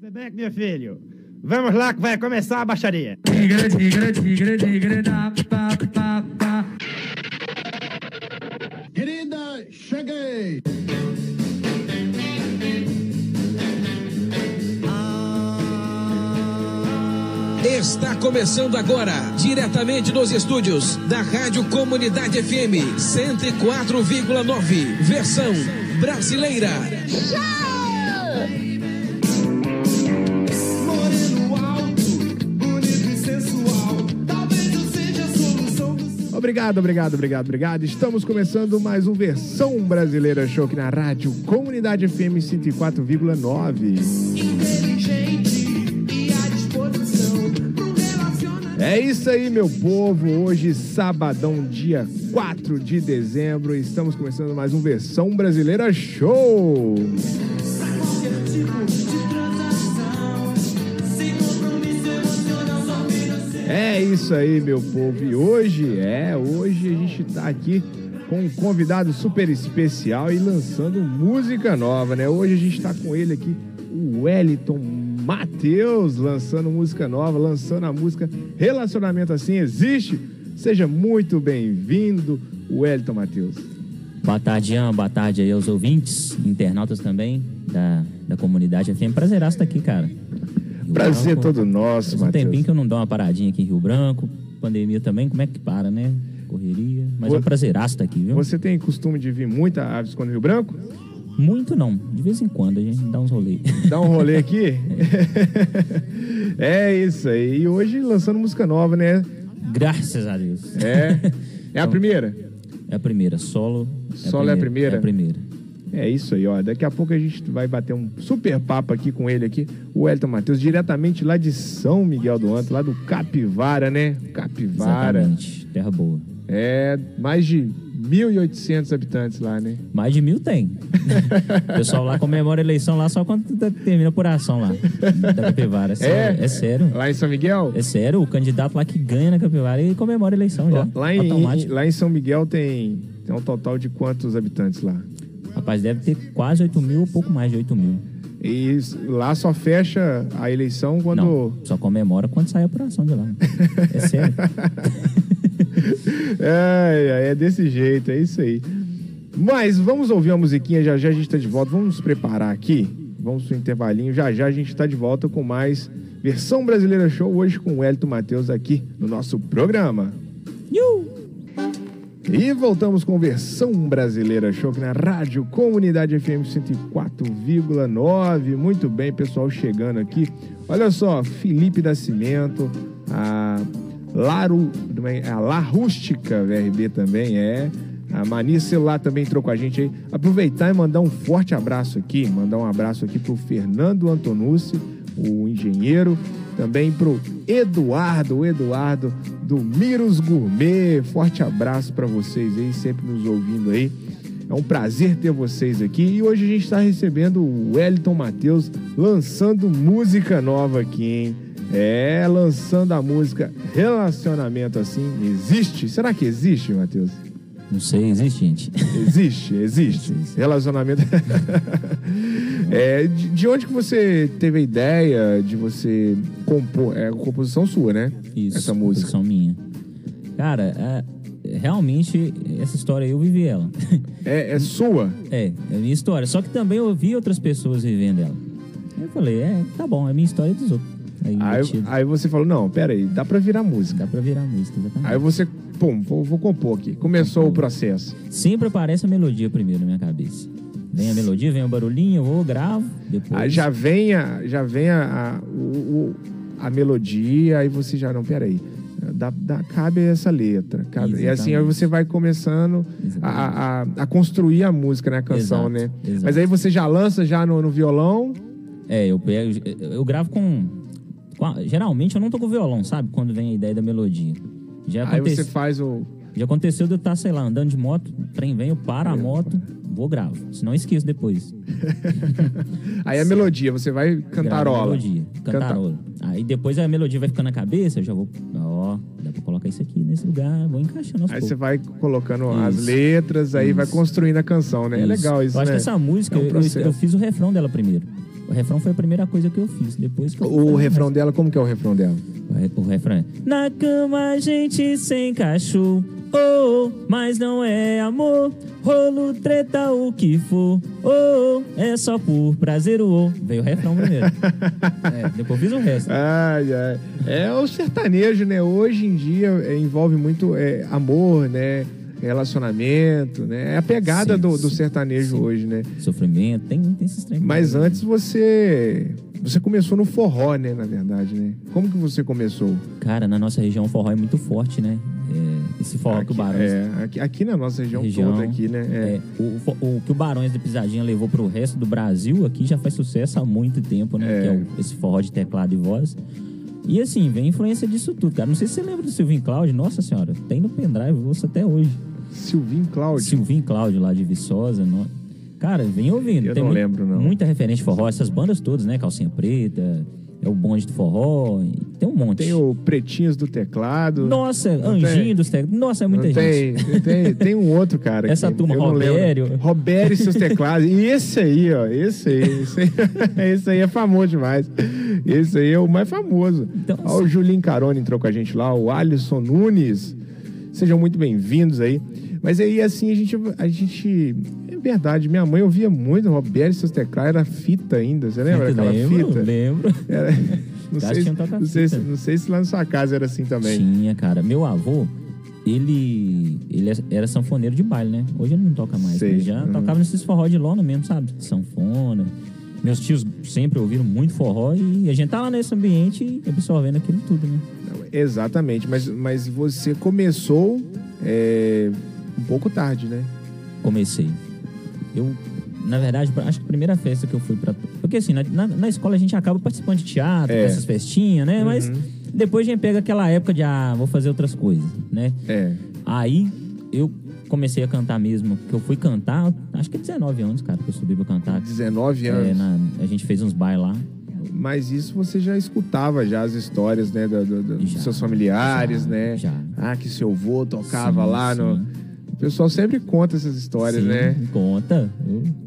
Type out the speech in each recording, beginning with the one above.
Zebeck, meu filho, vamos lá que vai começar a baixaria. Querida, cheguei! Está começando agora, diretamente dos estúdios da Rádio Comunidade FM 104,9, versão brasileira. Moreno Obrigado, obrigado, obrigado, obrigado. Estamos começando mais um Versão Brasileira Show aqui na Rádio Comunidade FM 104,9. inteligente e à disposição pro relacionamento. É isso aí, meu povo. Hoje, sabadão, dia 4 de dezembro, estamos começando mais um Versão Brasileira Show. De É isso aí, meu povo. E hoje, é, hoje a gente tá aqui com um convidado super especial e lançando música nova, né? Hoje a gente tá com ele aqui, o Wellington Matheus, lançando música nova, lançando a música Relacionamento Assim Existe. Seja muito bem-vindo, Wellington Matheus. Boa tarde, Ian. Boa tarde aí aos ouvintes, internautas também da, da comunidade FM. Prazeraço estar aqui, cara. Rio Prazer Branco. todo nosso, Faz um tempinho que eu não dou uma paradinha aqui em Rio Branco. Pandemia também, como é que para, né? Correria. Mas é um prazeraço estar aqui, viu? Você tem costume de vir muito a Aves quando Rio Branco? Muito não. De vez em quando a gente dá uns rolês. Dá um rolê aqui? é isso aí. E hoje lançando música nova, né? Graças a Deus. É. É a Então- primeira? É a primeira. Solo. Solo é a primeira? É a primeira. É isso aí, ó. Daqui a pouco a gente vai bater um super papo aqui com ele aqui, o Wellington Matheus, diretamente lá de São Miguel do Antro, lá do Capivara, né? Capivara. Exatamente. Terra boa. É mais de 1.800 habitantes lá, né? Mais de mil tem. o pessoal lá comemora a eleição lá só quando tá- termina a apuração lá. Da Capivara. É sério. É, sério. Lá em São Miguel? É sério, o candidato lá que ganha na Capivara e comemora a eleição já. Lá em, lá em São Miguel tem, tem um total de quantos habitantes lá? Rapaz, deve ter quase 8 mil ou pouco mais de 8 mil. E lá só fecha a eleição quando. Não, só comemora quando sai a apuração de lá. É sério. É, é desse jeito, é isso aí. Mas vamos ouvir a musiquinha, já já a gente tá de volta. Vamos nos preparar aqui. Vamos pro intervalinho. Já já a gente tá de volta com mais versão brasileira show hoje com o Hélito Matheus aqui no nosso programa. E voltamos com versão brasileira show aqui na Rádio Comunidade FM 104,9. Muito bem, pessoal chegando aqui. Olha só, Felipe da Cimento, a Laru, a La Rústica VRB também é. A Mania Celular também entrou com a gente aí. Aproveitar e mandar um forte abraço aqui, mandar um abraço aqui pro Fernando Antonucci, o engenheiro, também pro Eduardo, o Eduardo do Miros Gourmet. Forte abraço para vocês aí, sempre nos ouvindo aí. É um prazer ter vocês aqui. E hoje a gente está recebendo o Wellington Matheus lançando música nova aqui, hein? É, lançando a música Relacionamento Assim Existe. Será que existe, Matheus? Não sei, existe, gente. Existe, existe. Relacionamento. É, de, de onde que você teve a ideia de você compor? É composição sua, né? Isso. Essa música. composição minha. Cara, é, realmente, essa história eu vivi ela. É, é sua? É, é minha história. Só que também eu vi outras pessoas vivendo ela. Eu falei, é, tá bom, é minha história dos outros. Aí, Aí, aí você falou, não, pera aí, dá pra virar música. Dá pra virar música, exatamente. Aí você, pum, vou, vou compor aqui. Começou o processo. Sempre aparece a melodia primeiro na minha cabeça. Vem a melodia, vem o barulhinho, eu vou, gravo, depois... Aí já vem a, já vem a, a, o- a melodia, aí você já, não, pera aí. Dá, dá- cabe essa letra. Cabe, e assim aí você vai começando a, a, a construir a música, né? A canção, Exato, né? exato. Mas aí você já lança já no, no violão. É, eu pego, eu gravo com, com geralmente eu não tô com violão, sabe? Quando vem a ideia da melodia. Já, Aí acontece, você faz o. já aconteceu de eu estar, sei lá, andando de moto, o trem vem, eu paro a moto, vou gravo. Senão eu esqueço depois. Aí a melodia, você vai cantarola. Melodia, Canta- cantarola. Aí depois a melodia vai ficando na cabeça, eu já vou, ó, dá pra colocar isso aqui nesse lugar, vou encaixando Aí você vai colocando as Isso. letras, aí vai Isso. construindo a canção, né? É Isso. legal isso, Eu acho né? que essa música, É um eu- eu, fiz o refrão dela primeiro. O refrão foi a primeira coisa que eu fiz. Depois que eu O refrão dela, como que é o refrão dela? O re- O refrão é: Na cama a gente sem cachorro, oh, mas não é amor. Rolo, treta, o que for, oh, é só por prazer, oh. Veio o refrão primeiro. é, depois fiz o resto. Ai, ai. É o sertanejo, né? Hoje em dia é, envolve muito é, amor, né? Relacionamento, né? É a pegada Sim, do, do sertanejo sim. hoje, né? Sofrimento, tem, tem esses trem. Mas antes você. Você começou no forró, né? Na verdade, né? Como que você começou? Cara, na nossa região o forró é muito forte, né? É, esse forró que o Barões. é, aqui, aqui na nossa região, região, toda aqui, né? É. é, o, fo- o que o Barões da Pisadinha levou pro resto do Brasil aqui já faz sucesso há muito tempo, né? É. Que é o- esse forró de teclado e voz. E assim, vem influência disso tudo, cara. Não sei se você lembra do Silvinho Cláudio. Nossa senhora, tem no pendrive, eu ouço até hoje. Silvinho Cláudio. Silvinho Cláudio lá de Viçosa. no- Cara, vem ouvindo. Eu Tem não mui- lembro, não. Muita referência de forró. Essas bandas todas, né? Calcinha Preta, é o bonde do forró. Tem um monte. Tem o Pretinhos do Teclado. Nossa, Não Anjinho tem? dos Teclados. Nossa, é muita Não gente. tem, tem, tem um outro cara. Essa que turma. Robério. Robério e seus teclados. E esse aí, ó. Esse aí. Esse aí, esse aí é famoso demais. Esse aí é o mais famoso. Então, ó, o Julinho Carone entrou com a gente lá, o Alisson Nunes. Sejam muito bem-vindos aí. Mas aí, assim, a gente, a gente. É verdade, minha mãe ouvia muito Robério e seus teclados. Era fita ainda. Você lembra daquela lembro, fita? lembro. Era- Não, sei, se- não, sei, se- não sei se lá na sua casa era assim também. Tinha, cara. Meu avô, ele, ele era sanfoneiro de baile, né? Hoje ele não toca mais. Sei. Ele já Uhum. tocava nesses forró de lona mesmo, sabe? Sanfona. Meus tios sempre ouviram muito forró e a gente tá lá nesse ambiente absorvendo aquilo tudo, né? Exatamente, mas, mas você começou é, um pouco tarde, né? Comecei. Eu, na verdade, acho que a primeira festa que eu fui pra. Porque assim, na, na, escola a gente acaba participando de teatro, É. dessas festinhas, né? Mas Uhum. depois a gente pega aquela época de, ah, vou fazer outras coisas, né? É. Aí eu comecei a cantar mesmo, que eu fui cantar, acho que 19 anos, cara, que eu subi pra cantar. 19 É, anos. na- a gente fez uns bailes lá. Mas isso você já escutava já as histórias, né? do- do- do- dos Já, seus familiares, já, né? já. Ah, que seu avô tocava Sim, lá no. O pessoal sempre conta essas histórias, Sim, né? Conta.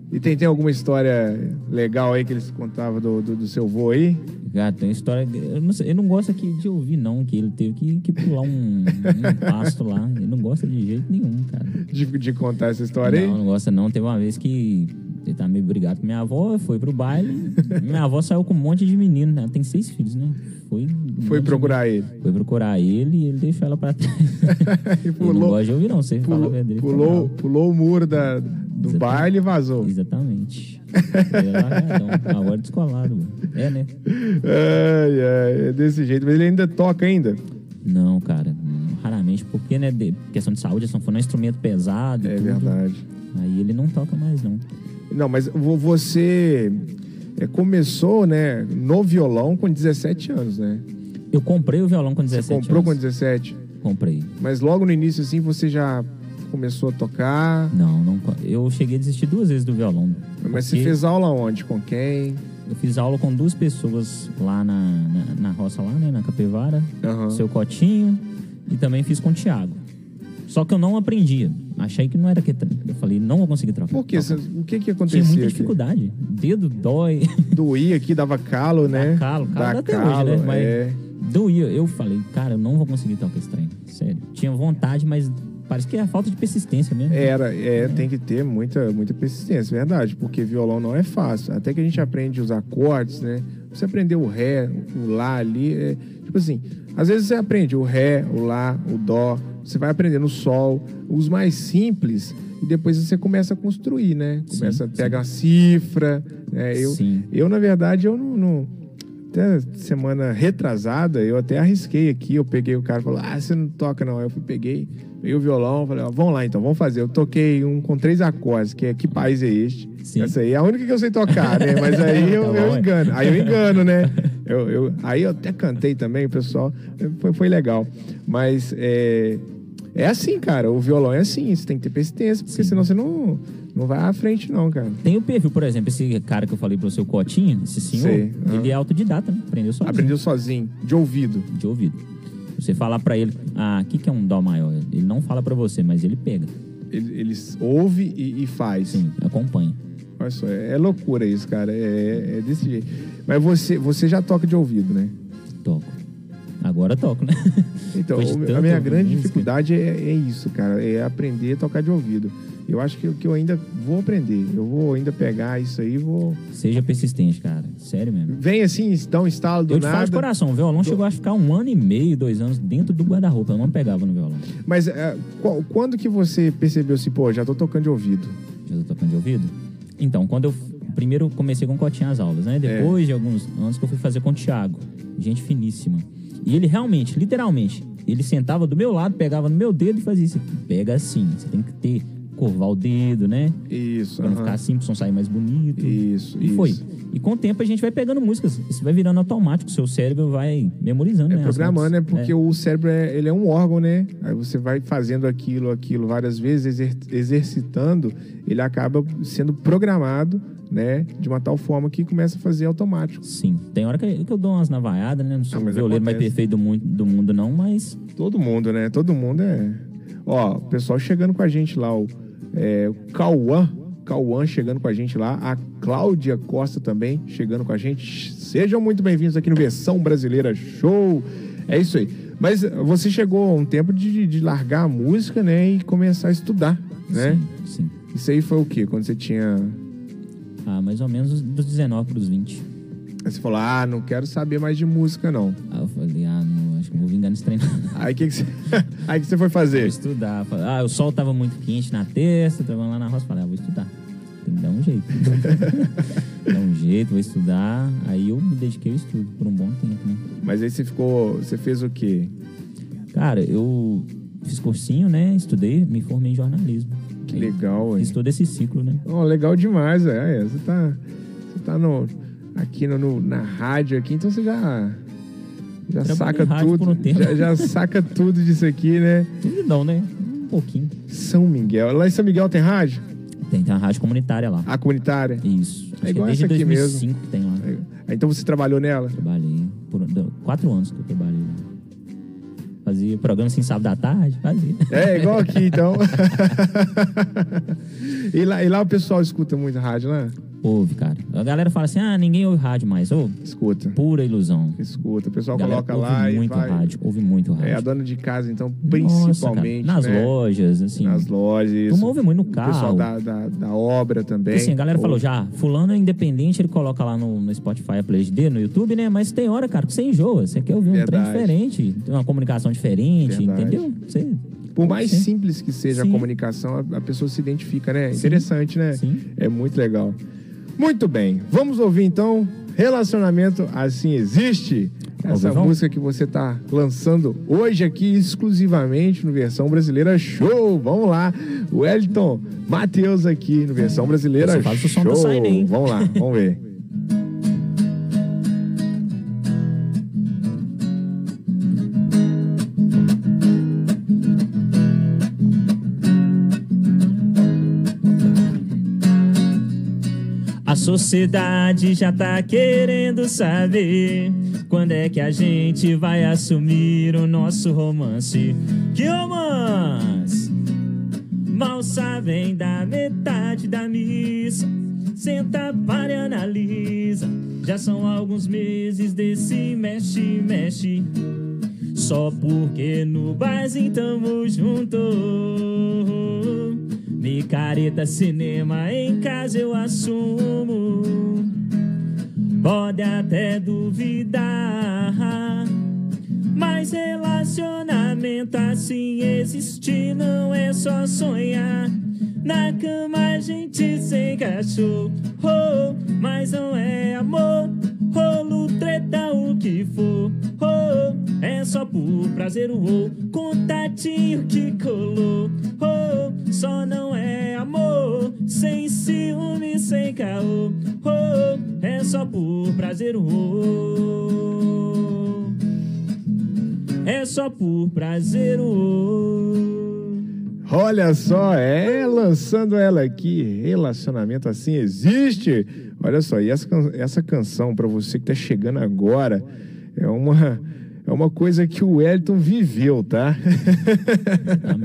E tem, tem alguma história legal aí que eles contavam do, do, do seu avô aí? cara, tem história. Eu não, eu não gosto aqui de ouvir, não, que ele teve que, que pular um, um pasto lá. Ele não gosta de jeito nenhum, cara. De, de contar essa história Não, aí? não gosta não. Teve uma vez que ele tá meio brigado com minha avó, foi pro baile. minha avó saiu com um monte de menino, né? Ela tem seis filhos, né? Foi, um Foi de procurar ele. Foi procurar ele e ele deixou ela pra trás. e Ele não pulou, gosta de ouvir, não. Você fala a pulou, verdade. fica pulou, pulou o muro da, do Exatamente. baile e vazou. Exatamente. É. Agora descolado. mano. É, né? Ai, ai, é desse jeito. Mas ele ainda toca ainda? Não, cara. Raramente, porque, né? De questão de saúde, a sanfona é um instrumento pesado. É tudo. verdade. Aí ele não toca mais, não. Não, mas vo- você é, começou, né, no violão com 17 anos, né? Eu comprei o violão com 17 Você comprou com anos. 17. Comprei. Mas logo no início, assim, você já começou a tocar. Não, não. Eu cheguei a desistir duas vezes do violão. Mas você fez aula onde? Com quem? Eu fiz aula com duas pessoas lá na, na, na roça, lá, né? Na Capivara. Aham. Seu Cotinho. E também fiz com o Thiago. Só que eu não aprendia. Achei que não era que. Eu falei, não vou conseguir trocar. Por quê? o que que Tinha acontecia muita aqui? dificuldade. Dedo dói. Doía aqui, dava calo, né? Dá calo, calo até hoje, né? Mas é. doía. Eu falei, cara, eu não vou conseguir tocar esse trem. Sério. Tinha vontade, mas parece que é a falta de persistência mesmo. Era, é, tem que ter muita, muita persistência, verdade, porque violão não é fácil. Até que a gente aprende os acordes, né? Você aprender o ré, o lá ali, é, tipo assim, às vezes você aprende o ré, o lá, o dó, você vai aprendendo o sol, os mais simples, e depois você começa a construir, né? Sim, Começa a sim. pegar a cifra, né? Eu, Sim. eu na verdade, eu não, não- até semana retrasada, eu até arrisquei aqui, eu peguei o cara e falou, ah, você não toca não. Aí eu fui, peguei, peguei o violão, falei, ó, vamos lá então, vamos fazer. Eu toquei um com três acordes, que é Que País é Este? Sim. Essa aí é a única que eu sei tocar, né? Mas aí eu, Tá eu engano, aí eu engano, né? Eu, eu- aí eu até cantei também, pessoal, foi, foi legal. Mas é, é assim, cara, o violão é assim, você tem que ter persistência, porque Sim. senão você não, não vai à frente não, cara. Tem o perfil, por exemplo, esse cara que eu falei pro seu Cotinho, esse senhor, Sei, ah. ele é autodidata, né? Aprendeu sozinho. Aprendeu sozinho, de ouvido. De ouvido. Você falar pra ele, ah, o que, que é um dó maior? Ele não fala pra você, mas ele pega. Ele, eles ouve e, e faz. Sim, acompanha. Olha só, é, é loucura isso, cara. É, é desse jeito. Mas você, você já toca de ouvido, né? Toco. Agora toco, né? Então, a minha grande música. dificuldade é, é isso, cara. É aprender a tocar de ouvido. Eu acho que, que eu ainda vou aprender. Eu vou ainda pegar isso aí e vou. Seja persistente, cara. Sério mesmo. Vem assim, dá um estalo do Eu te falo de nada. coração, o violão chegou a ficar um ano e meio, dois anos dentro do guarda-roupa. Eu não pegava no violão. Mas é, qual- quando que você percebeu assim, pô, já tô tocando de ouvido? Já tô tocando de ouvido? Então, quando eu primeiro comecei com o Cotinha as aulas, né? Depois de alguns anos que eu fui fazer com o Thiago, gente finíssima. E ele realmente, literalmente, ele sentava do meu lado, pegava no meu dedo e fazia isso aqui. Pega assim, você tem que ter, curvar o dedo, né? Isso, Pra não aham. ficar assim, pro som sair mais bonito. Isso, E isso. foi. E com o tempo a gente vai pegando músicas. Isso vai virando automático, seu cérebro vai memorizando, É né? programando, né? Porque É. o cérebro é, ele é um órgão, né? Aí você vai fazendo aquilo, aquilo várias vezes, exer- exercitando, ele acaba sendo programado, né? De uma tal forma que começa a fazer automático. Sim. Tem hora que, que eu dou umas navaiadas, né? Não sou Ah, o violeiro mais perfeito do mundo, do mundo, não, mas Todo mundo, né? Todo mundo é. Ó, o pessoal chegando com a gente lá, o, é, Cauã. Cauã chegando com a gente lá. A Cláudia Costa também chegando com a gente. Sejam muito bem-vindos aqui no Versão Brasileira Show. É isso aí. Mas você chegou a um tempo de, de largar a música, né? E começar a estudar, né? sim, sim. Isso aí foi o quê? Quando você tinha. Ah, mais ou menos dos 19 pros 20. Aí você falou, ah, não quero saber mais de música, não. Aí eu falei, ah, não, acho que não vou vingar nesse treino. Aí o que, que você. aí que você foi fazer? estudar. Ah, o sol tava muito quente na terça, tava lá na roça. Falei, ah, vou estudar. Tem que dar um jeito. dar um jeito, vou estudar. Aí eu me dediquei ao estudo por um bom tempo, né? Mas aí você ficou. Você fez o quê? Cara, eu fiz cursinho, né? Estudei, me formei em jornalismo. Que Aí legal, hein? Fiz todo esse ciclo, né? Oh, legal demais, é. é, Você tá, você tá no, aqui no, no- na rádio aqui, então você já, já saca tudo. um. Já, já saca tudo disso aqui, né? Tudo não, né? Um pouquinho. São Miguel. Lá em São Miguel tem rádio? Tem, tem uma rádio comunitária lá. A comunitária? Isso. Acho que É igual desde essa aqui 2005 que tem lá. É. Então você trabalhou nela? Trabalhei. Por quatro anos que eu trabalhei lá. Fazia programa assim, sábado à tarde, fazia. É, igual aqui, então. e, lá, e lá o pessoal escuta muito rádio, né? Ouve, cara. A galera fala assim, ah, ninguém ouve rádio mais. Ô, Escuta. pura ilusão. Escuta. O pessoal galera coloca ouve lá e muito vai. rádio, ouve muito rádio. É, a dona de casa, então, Nossa, principalmente. cara, nas né? lojas, assim. Nas lojas. Turma ouve muito no O pessoal carro. da, da, da obra também. Porque assim, a galera falou Ouve. já, fulano é independente, ele coloca lá no, no Spotify a playlist dele, no YouTube, né? Mas tem hora, cara, que você enjoa. Você quer ouvir um trem Verdade. diferente, tem uma comunicação diferente, Verdade. entendeu? Você, Por mais Sim. simples que seja Sim. a comunicação, a, a pessoa se identifica, né? Sim. Interessante, né? Sim. É muito legal. Muito bem. Vamos ouvir então Relacionamento Assim Existe. Essa música que você está lançando hoje aqui exclusivamente no Versão Brasileira Show. Vamos lá. Wellington Matheus aqui no Versão Brasileira Show. Vamos lá, vamos ver. sociedade já tá querendo saber quando é que a gente vai assumir o nosso romance. Que romance! Mal sabem da metade da missa. Senta, para e analisa. Já são alguns meses desse mexe, mexe. Só porque no barzinho tamo junto. Micareta, cinema, em casa eu assumo. Pode até duvidar. Mas relacionamento assim existir não é só sonhar. Na cama a gente se encaixou, oh, mas não é amor. Rolo, treta, o que for, oh, é só por prazer, oh, contatinho que colou, oh, só não é amor. Sem ciúme, sem caô, oh, é só por prazer, oh. É só por prazer, oh. Olha só, é lançando ela aqui, relacionamento assim existe. Olha só, e essa, essa canção para você que tá chegando agora é uma é uma coisa que o Wellington viveu, tá?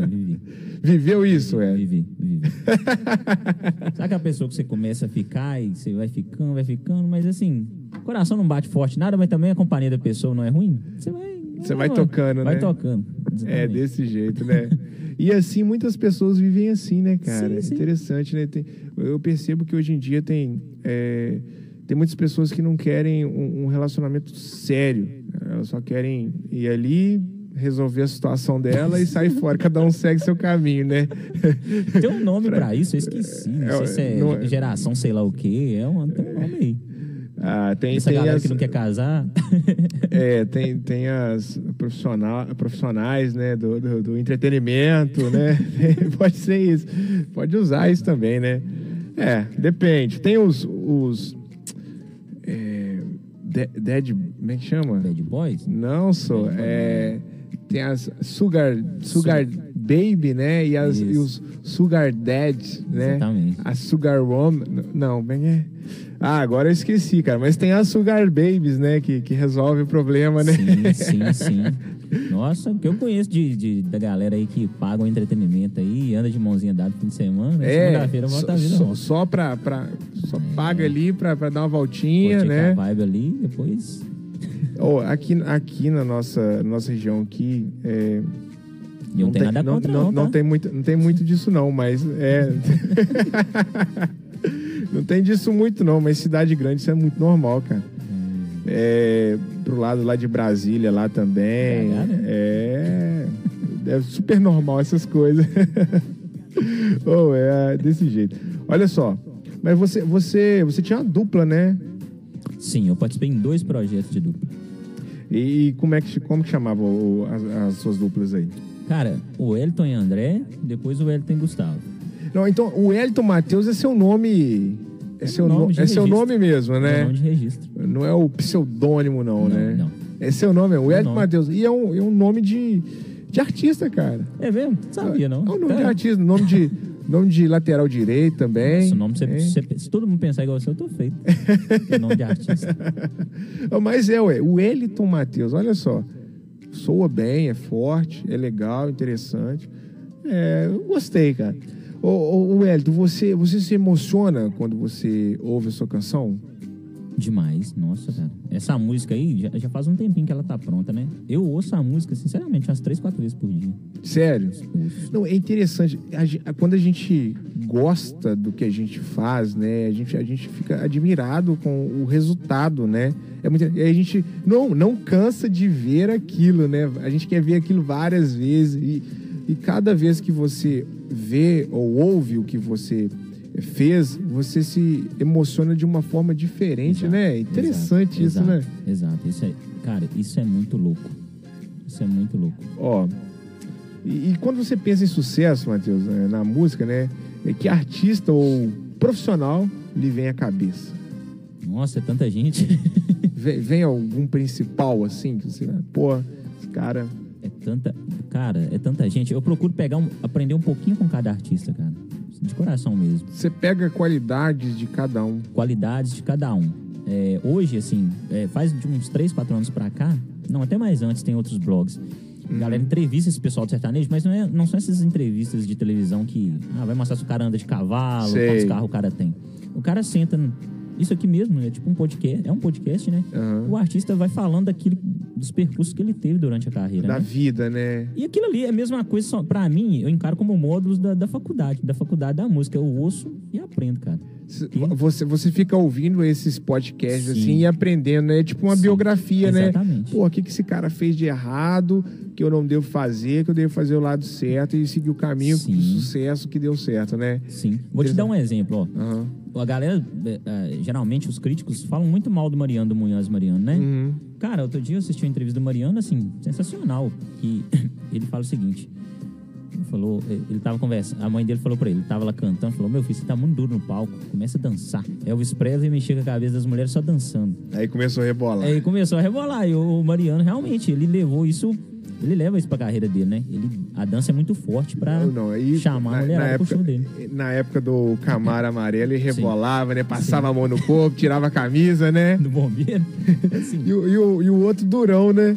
Vivi. Viveu isso, é? Vivi, vivi. Sabe aquela pessoa que você começa a ficar e você vai ficando, vai ficando, mas assim, o coração não bate forte nada, mas também a companhia da pessoa não é ruim? Você vai. Você vai tocando, vai né? tocando. É, exatamente. desse jeito, né? E assim, muitas pessoas vivem assim, né, cara? Sim, sim. Interessante, né? Tem- eu percebo que hoje em dia tem, é, tem muitas pessoas que não querem um, um relacionamento sério. Elas só querem ir ali, resolver a situação dela e sair fora. Cada um segue seu caminho, né? Tem um nome pra isso, eu esqueci. Não É, sei se é não é- geração sei lá o quê. É um, tem um nome aí. Ah, tem, Essa tem galera as, que não quer casar. é, tem, tem as profissional, profissionais né, do, do, do entretenimento, né? Pode ser isso. Pode usar isso também, né? É, depende. Tem os. os é, de- dead. Como é que chama? Bad Boys? Não, sou. É, tem as Sugar, sugar Baby, né? E, as, e os Sugar Dad, né? Exatamente. A Sugar Woman. Não, bem é. Ah, agora eu esqueci, cara. Mas tem as Sugar Babies, né? Que, que resolve o problema, né? Sim, sim, sim. Nossa, o que eu conheço de, de- da galera aí que paga o entretenimento aí, anda de mãozinha dada no fim de semana, né? É, segunda-feira volta a vida só, só pra, pra- Só paga ali pra, pra dar uma voltinha, Curtir né? a vibe ali, depois... Oh, aqui, aqui na nossa, nossa região aqui, é, E não, tem nada não, contra não, não, não tá? tem muito, não tem muito disso não, mas é não tem disso muito não, mas cidade grande isso é muito normal, cara. É, pro lado lá de Brasília lá também, BH, né? é, é super normal essas coisas. oh, é desse jeito. Olha só, mas você, você, você tinha uma dupla, né? Sim, eu participei em dois projetos de dupla. E como é que como que chamava o- as, as suas duplas aí? Cara, o Elton e André, depois o Elton e Gustavo. Não, então o Elton Matheus é seu nome. É seu, nome no- é seu nome mesmo, É né? o nome de registro. Não é o pseudônimo, não, Não, né? não. É seu nome, é o Elton nome. Matheus. E é um, é um nome de, de artista, cara. É mesmo? Sabia, não? É um nome É. de artista, nome de, nome de lateral direito também. Esse nome, você, hein? você- se todo mundo pensar igual você, eu tô feito. é nome de artista. Mas é, ué, o Eliton Matheus, olha só. Soa bem, é forte, é legal, interessante. É, eu gostei, cara. Ô, ô, ô Elton, você, você se emociona quando você ouve a sua canção? Demais, nossa, cara. Essa música aí, já, já faz um tempinho que ela tá pronta, né? Eu ouço a música, sinceramente, umas três, quatro vezes por dia. Sério? Não, é interessante. A gen- quando a gente gosta do que a gente faz, né? A gente, a gente fica admirado com o resultado, né? É muito, e a gente não, não cansa de ver aquilo, né? A gente quer ver aquilo várias vezes. E, e cada vez que você vê ou ouve o que você fez, você se emociona de uma forma diferente, Exato, né? Interessante isso, exato, né? Exato. Isso é, cara, isso é muito louco. Isso é muito louco. Ó, e, e quando você pensa em sucesso, Matheus, é, na música, né? é Que artista ou profissional lhe vem à cabeça? Nossa, é tanta gente. Vem, vem algum principal, assim, que você... Pô, esse cara... Tanta. Cara, é tanta gente. Eu procuro pegar um, aprender um pouquinho com cada artista, cara. De coração mesmo. Você pega qualidades de cada um. Qualidades de cada um. É, hoje, assim, é, faz de uns 3, 4 anos pra cá, não, até mais antes, tem outros blogs. Uhum. Galera entrevista esse pessoal do sertanejo, mas não, é- não são essas entrevistas de televisão que ah, vai mostrar se o cara anda de cavalo, Sei. quantos carros o cara tem. O cara senta. Isso aqui mesmo, é tipo um podcast, é um podcast, né? Aham. O artista vai falando daquilo, dos percursos que ele teve durante a carreira. Da né? vida, né? E aquilo ali é a mesma coisa, só, pra mim, eu encaro como módulos da, da faculdade, da faculdade da música. Eu ouço e aprendo, cara. Você, você fica ouvindo esses podcasts Sim. assim e aprendendo, né? É tipo uma Sim, biografia, né? exatamente. Pô, o que, que esse cara fez de errado, que eu não devo fazer, que eu devo fazer o lado certo e seguir o caminho do sucesso que deu certo, né? Sim. Vou te dar um exemplo, ó. Aham. A galera, é, é, geralmente, os críticos falam muito mal do Mariano, do Munhoz Mariano, né? Uhum. Cara, outro dia eu assisti uma entrevista do Mariano, assim, sensacional. Que ele fala o seguinte. Ele falou, ele tava conversando, a mãe dele falou pra ele, ele tava lá cantando, falou, meu filho, você tá muito duro no palco, começa a dançar. Elvis Presley mexia com a cabeça das mulheres só dançando. Aí começou a rebolar. Aí começou a rebolar. E o Mariano, realmente, ele levou isso. Ele leva isso pra carreira dele, né? Ele, a dança é muito forte pra Não, não, aí, chamar na, a mulherada na pro show época, dele. na época do Camaro Amarelo, ele rebolava, né? Passava a mão no corpo, tirava a camisa, né? Do bombeiro. Assim, E, o- e o, e o outro durão, né?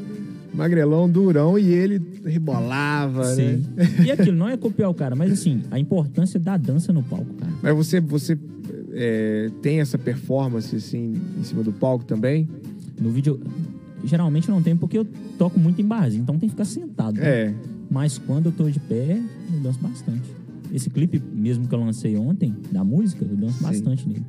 Magrelão, durão, e ele rebolava, Sim. né? E aquilo não é copiar o cara, mas assim, a importância da dança no palco, cara. Mas você, você é, tem essa performance, assim, em cima do palco também? No vídeo, geralmente não tenho porque eu toco muito em barzinho, então tem que ficar sentado. né? É. Mas quando eu tô de pé, eu danço bastante. Esse clipe mesmo que eu lancei ontem, da música, eu danço Sim. bastante nele.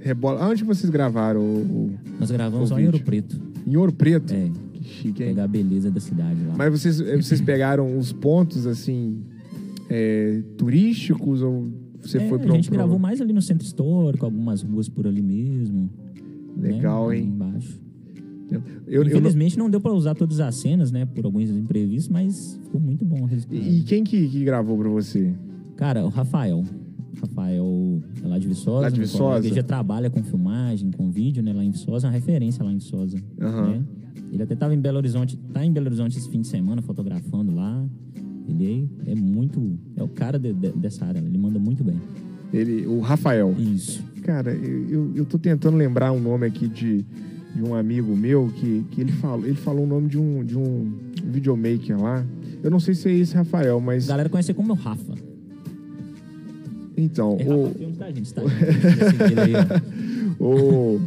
Rebola. Onde vocês gravaram? O, Nós gravamos O só em Ouro. Preto. Em Ouro Preto? É, Que chique, hein? pegar a beleza da cidade lá. Mas vocês, eh, vocês pegaram os pontos, assim, é, turísticos ou você É, foi a para gente gravou mais ali no centro histórico, algumas ruas por ali mesmo. Legal, né, hein? Embaixo. Eu, eu não- Infelizmente não... deu pra usar todas as cenas, né? Por alguns imprevistos, mas ficou muito bom o resultado. E, e quem que, que gravou pra você? Cara, o Rafael. Rafael é lá de Viçosa. Lá de meu Viçosa? Ele já trabalha com filmagem, com vídeo, né? Lá em Viçosa, é uma referência lá em Viçosa. Aham. né? Ele até tava em Belo Horizonte, tá em Belo Horizonte esse fim de semana, fotografando lá. Ele é muito. É o cara de- de- dessa área, ele manda muito bem. Ele, o Rafael. Isso. Cara, eu, eu, eu tô tentando lembrar um nome aqui de, de um amigo meu que, que ele, falou, ele falou o nome de um, de um videomaker lá. Eu não sei se é esse Rafael, A mas. galera conhece como o Rafa. Então, É Rafa o, Filmes, tá, gente? Tá, o,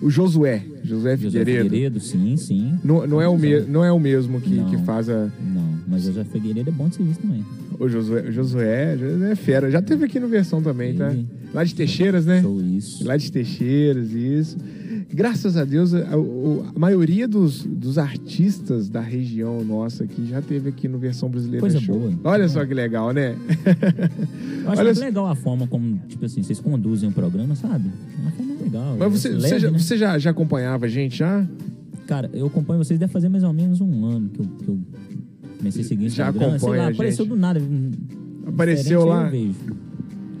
o Josué. Josué José Figueiredo. Figueiredo, sim, sim. Não, não, é o me, não é o mesmo que, Não. que faz a. Não, mas José Figueiredo é bom de serviço também. O Josué, Josué, Josué é fera. Já teve aqui no versão também, tá? Lá de Teixeiras, né? Show isso. Lá de Teixeiras, isso. Graças a Deus, a, a maioria dos, dos artistas da região nossa aqui já teve aqui no versão brasileira Coisa show. boa. Olha só que legal, né? Eu acho Olha legal a forma como, tipo assim, vocês conduzem o programa, sabe? É Uma forma legal. Mas você, leve, você, já, né? você já, já acompanhava a gente já? Cara, eu acompanho vocês deve fazer mais ou menos um ano que eu, que eu comecei a seguir Já Instagram. Sei acompanha lá, a apareceu gente. do nada. Apareceu diferente, lá. Eu vejo.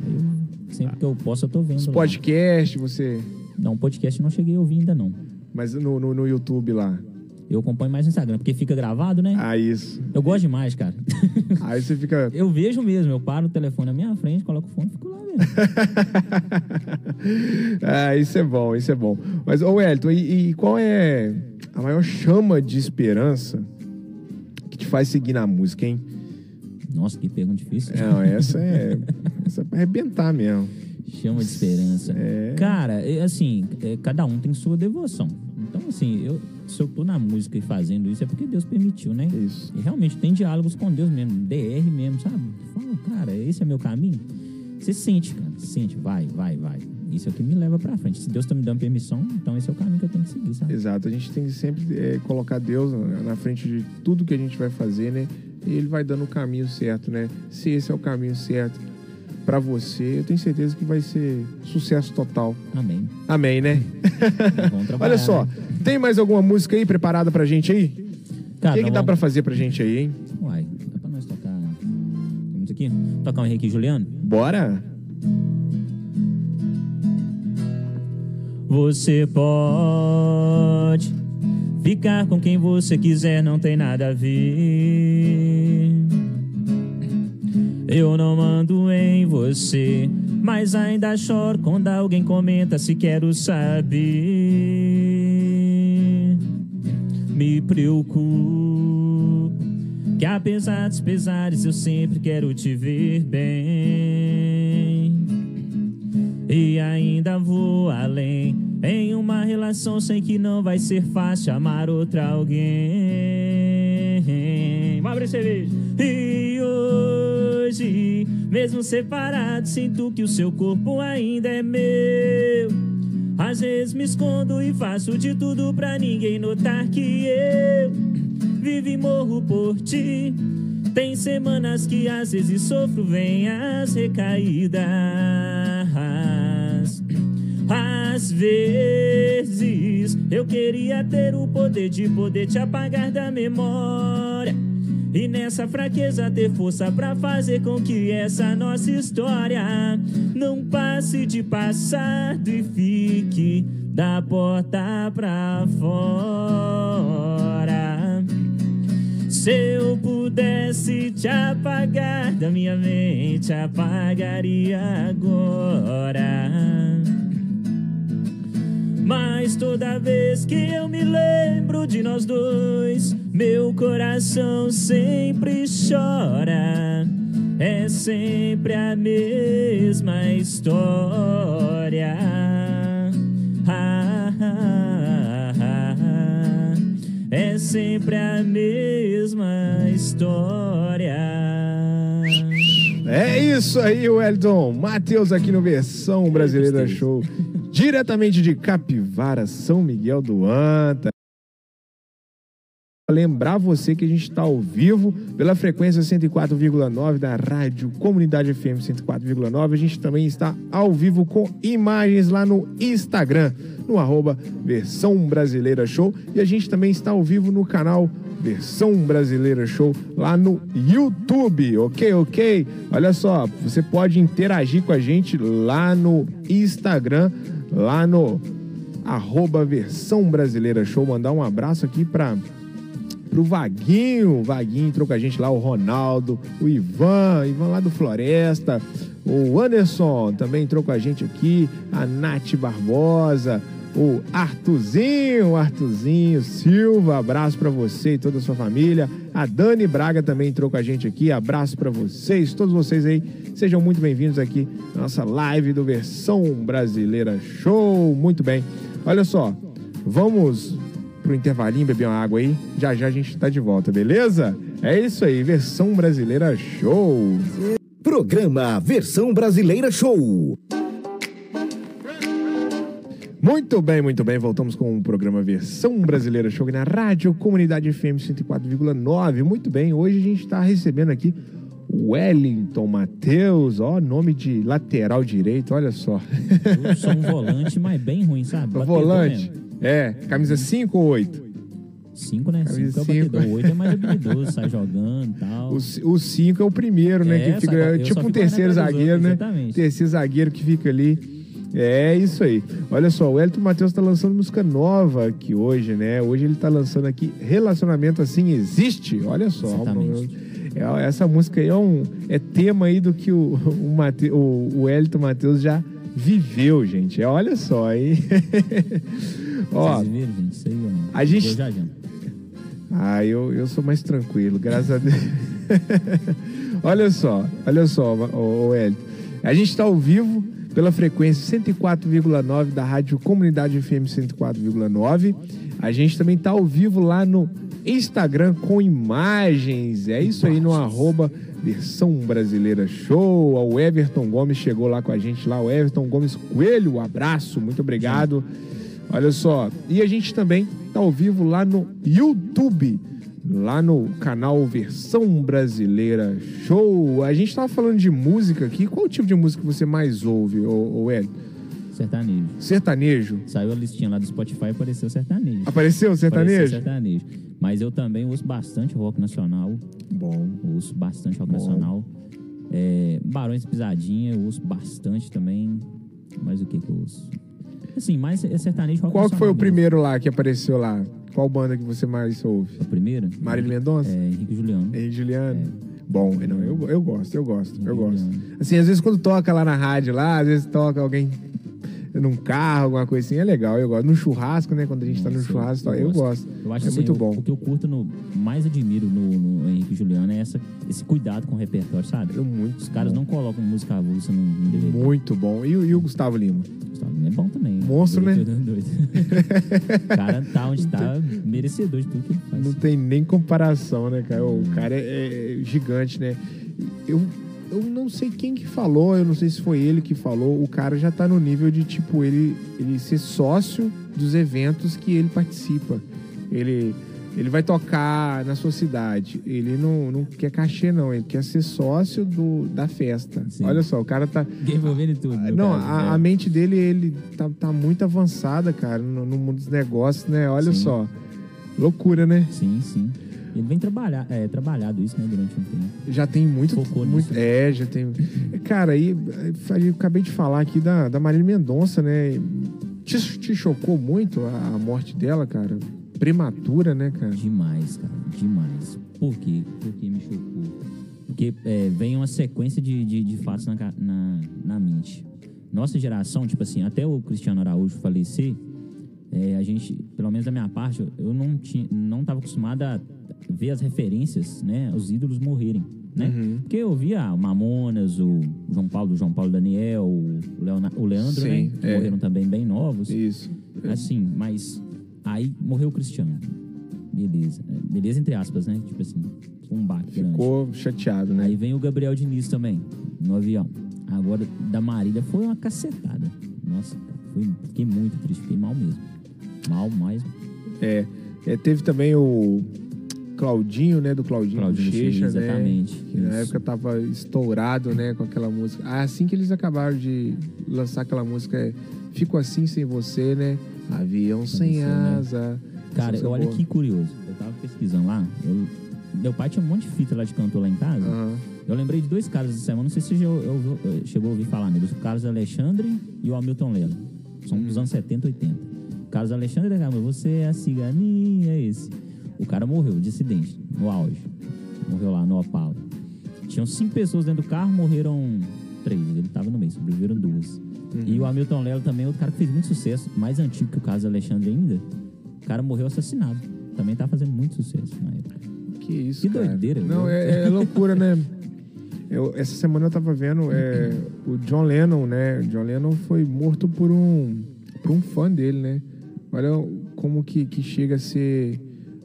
Aí eu, sempre que eu posso, eu tô vendo. Os lá. podcasts, você. Não, podcast eu não cheguei a ouvir ainda não. Mas no, no, no YouTube lá. Eu acompanho mais no Instagram, porque fica gravado, né? Ah, isso. Eu gosto demais, cara. Aí você fica. eu vejo mesmo, eu paro o telefone na minha frente, coloco o fone e fico lá mesmo. ah, isso é bom, isso é bom. Mas, ô Wellington, e, e qual é a maior chama de esperança que te faz seguir na música, hein? Nossa, que pergunta difícil. Não, essa é. essa é pra arrebentar mesmo. Chama de esperança. É. Cara, é assim, é, cada um tem sua devoção. Então, assim, eu, se eu tô na música e fazendo isso, é porque Deus permitiu, né? Isso. E realmente tem diálogos com Deus mesmo, DR mesmo, sabe? Fala, cara, esse é meu caminho. Você sente, cara, sente, vai, vai, vai. Isso é o que me leva pra frente. Se Deus tá me dando permissão, então esse é o caminho que eu tenho que seguir, sabe? Exato. A gente tem que sempre é, colocar Deus na, frente de tudo que a gente vai fazer, né? E ele vai dando o caminho certo, né? Se esse é o caminho certo pra você, eu tenho certeza que vai ser sucesso total. Amém. Amém, né? Vamos trabalhar, Olha só, né? tem mais alguma música aí preparada pra gente aí? O que, que dá pra vamos- fazer pra gente aí, hein? Uai, dá pra nós tocar. Temos aqui? Tocar um Henrique Juliano? Bora? Você pode ficar com quem você quiser, não tem nada a ver. Eu não mando em você, mas ainda choro quando alguém comenta se quero saber. Me preocupo que apesar dos pesares eu sempre quero te ver bem. E ainda vou além. Em uma relação sei que não vai ser fácil amar outra alguém. Vamos abrir cerveja. E hoje, mesmo separado, sinto que o seu corpo ainda é meu. Às vezes me escondo e faço de tudo pra ninguém notar que eu vivo e morro por ti. Tem semanas que às vezes sofro, vem as recaídas. Às vezes eu queria ter o poder de poder te apagar da memória. E nessa fraqueza ter força pra fazer com que essa nossa história não passe de passado e fique da porta pra fora. Se eu pudesse te apagar da minha mente, apagaria agora. Mas toda vez que eu me lembro de nós dois, meu coração sempre chora. É sempre a mesma história. É sempre a mesma história. É isso aí, Wellington. Matheus aqui no Versão Brasileira Show. Diretamente de Capivara, São Miguel do Anta. Lembrar você que a gente está ao vivo pela frequência 104,9 da Rádio Comunidade FM 104,9. A gente também está ao vivo com imagens lá no Instagram, no arroba Versão Brasileira Show. E a gente também está ao vivo no canal Versão Brasileira Show lá no YouTube, ok, ok? Olha só, você pode interagir com a gente lá no Instagram, lá no arroba Versão Brasileira Show. Mandar um abraço aqui para pro Vaguinho. Vaguinho entrou com a gente lá, o Ronaldo, o Ivan, Ivan lá do Floresta. O Anderson também entrou com a gente aqui. A Nath Barbosa. O Artuzinho, Artuzinho Silva, abraço pra você e toda a sua família. A Dani Braga também entrou com a gente aqui, abraço pra vocês, todos vocês aí, sejam muito bem-vindos aqui na nossa live do Versão Brasileira Show. Muito bem, olha só, vamos pro intervalinho beber uma água aí, já já a gente tá de volta, beleza? É isso aí, Versão Brasileira Show. Programa Versão Brasileira Show. Muito bem, muito bem. Voltamos com o programa Versão Brasileira Show na Rádio Comunidade FM 104,9. Muito bem, hoje a gente está recebendo aqui o Wellington Matheus, ó, nome de lateral direito, olha só. Eu sou um volante, mas bem ruim, sabe? Volante. É, camisa 5 ou 8? Cinco, né? Camisa Cinco é o batedor. Oito é mais habilidoso, sai jogando e tal. O 5 é o primeiro, né? É, que fica, tipo um terceiro zagueiro, né? exatamente. Terceiro zagueiro que fica ali. É isso aí. Olha só, o Wellington Matheus tá lançando música nova aqui hoje, né? Hoje ele tá lançando aqui Relacionamento Assim Existe. Olha só. Exatamente. É, essa música aí é, um, é tema aí do que o, o, Mate, o, o Wellington Matheus já viveu, gente. É, olha só aí. Ó, Vocês viram, gente? Isso aí, ó. A gente- Eu. Ah, eu, eu sou mais tranquilo, graças a Deus. olha só, olha só, o, o Hélio. A gente está ao vivo pela frequência 104,9 da Rádio Comunidade FM 104,9. A gente também está ao vivo lá no Instagram com imagens. É isso aí no arroba Versão Brasileira Show. O Everton Gomes chegou lá com a gente lá. O Everton Gomes Coelho, um abraço, muito obrigado. Olha só, e a gente também tá ao vivo lá no YouTube, lá no canal Versão Brasileira Show. A gente tava falando de música aqui. Qual o tipo de música que você mais ouve, ô, ô Hélio? Sertanejo. Sertanejo? Saiu a listinha lá do Spotify e apareceu sertanejo. Apareceu Apareceu sertanejo? sertanejo. Mas eu também ouço bastante rock nacional. Bom. Ouço bastante rock Bom. nacional. É, Barões Pisadinha, eu ouço bastante também. Mas o que que eu ouço? Assim, mais é sertanejo rock Qual que foi o primeiro lá que apareceu lá? Qual banda que você mais ouve? O primeiro? Marília Mendonça? É, Henrique Juliano. Henrique Juliano? Bom, não, eu, eu gosto, eu gosto, eu Henrique gosto. Juliano. Assim, às vezes quando toca lá na rádio, lá, às vezes toca alguém num carro, alguma coisa assim, é legal, eu gosto. No churrasco, né? Quando a gente tá no churrasco, eu, gosto. Eu acho é assim, muito bom. O que eu curto, no, mais admiro no, no Henrique Juliano é essa, esse cuidado com o repertório, sabe? É muito Os caras bom. não colocam música avulsa no, no DVD. Muito bom. E, o- e o Gustavo Lima? Gustavo Lima é bom também. Monstro, né? Doido, doido. o cara tá onde tá, merecedor de tudo que ele faz. Não tem nem comparação, né, cara? O cara é, é gigante, né? Eu, eu não sei quem que falou, eu não sei se foi ele que falou. O cara já tá no nível de, tipo, ele, ele ser sócio dos eventos que ele participa. Ele, ele vai tocar na sua cidade. Ele não, não quer cachê, não. Ele quer ser sócio do, da festa. Sim. Olha só, o cara tá. Envolvendo em tudo. meu Não, caso, a, né? a mente dele, ele tá, tá muito avançada, cara, no, no mundo dos negócios, né? Olha Sim. só. Loucura, né? Sim, sim. Ele vem trabalhar, é, trabalhado isso, né, durante um tempo. Já tem muito. Focou muito nisso. é, já tem. Cara, aí acabei de falar aqui da, da Marília Mendonça, né? Te, te chocou muito a, a morte dela, cara? Prematura, né, cara? Demais, cara, demais. Por quê? Porque me chocou. Porque é, vem uma sequência de, de, de fatos na, na, na mente. Nossa geração, tipo assim, até o Cristiano Araújo falecer, é, a gente, pelo menos da minha parte, eu- eu não tinha, não estava acostumado a ver as referências, né, os ídolos morrerem, né? Uhum. Porque eu via o Mamonas, o João Paulo, João Paulo Daniel, o, Leona- o Leandro, Sim, né? que é. Morreram também bem novos. Isso. Assim, mas aí morreu o Cristiano. Beleza. É, Beleza entre aspas, né? Tipo assim, um baque grande. Ficou chateado, né? Aí vem o Gabriel Diniz também, no avião. Agora, da Marília foi uma cacetada. Nossa, cara, foi, fiquei muito triste, fiquei mal mesmo. Mal, mais. É, é, teve também o Claudinho, né? Do Claudinho, Claudinho Bochecha, né? exatamente, Que na isso. época tava estourado, né? Com aquela música. Ah, Assim que eles acabaram de lançar aquela música, é Fico Assim Sem Você, né? Avião sem você, né? asa. Cara, Essa olha boa. que curioso. Eu tava pesquisando lá. eu- meu pai tinha um monte de fita lá de cantor lá em casa. Aham. Eu lembrei de dois caras essa semana, não sei se você já ouviu- eh, chegou a ouvir falar neles. O Carlos Alexandre e o Hamilton Lelo. São Uhum. dos anos 70, 80. O Carlos Alexandre, cara, você é a ciganinha, é esse. O cara morreu de acidente, no auge. Morreu lá no Opala. Tinham cinco pessoas dentro do carro, morreram três. Ele tava no meio, sobreviveram duas. Uhum. E o Hamilton Lelo também, outro cara que fez muito sucesso, mais antigo que o Carlos Alexandre ainda. O cara morreu assassinado. Também tá fazendo muito sucesso na época. Que isso, Que cara. doideira, Não, é, é loucura, né? Eu- essa semana eu tava vendo é, o John Lennon, né? O John Lennon foi morto por um, por um fã dele, né? Olha como que, que chega a ser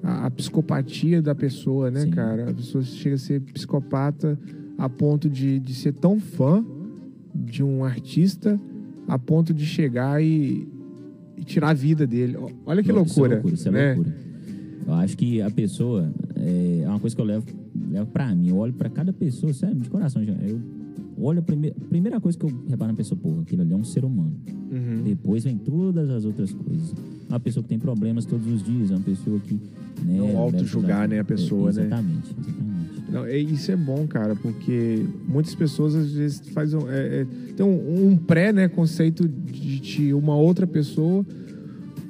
a, a psicopatia da pessoa, né, Sim. cara? A pessoa chega a ser psicopata a ponto de, de ser tão fã de um artista a ponto de chegar e, e tirar a vida dele. Olha que Isso é loucura. loucura, isso é né? loucura. Eu acho que a pessoa é, é uma coisa que eu levo, levo pra mim. Eu olho pra cada pessoa, sério, de coração. já. Eu olho a primeira, primeira coisa que eu reparo na pessoa, porra, aquilo ali é um ser humano. Uhum. Depois vem todas as outras coisas. Uma pessoa que tem problemas todos os dias, uma pessoa que. Né, Não auto-julgar, né, a pessoa, né? exatamente, Exatamente, Não, é- isso é bom, cara, porque muitas pessoas às vezes fazem é, é, tem um, um pré, né, conceito de, de uma outra pessoa,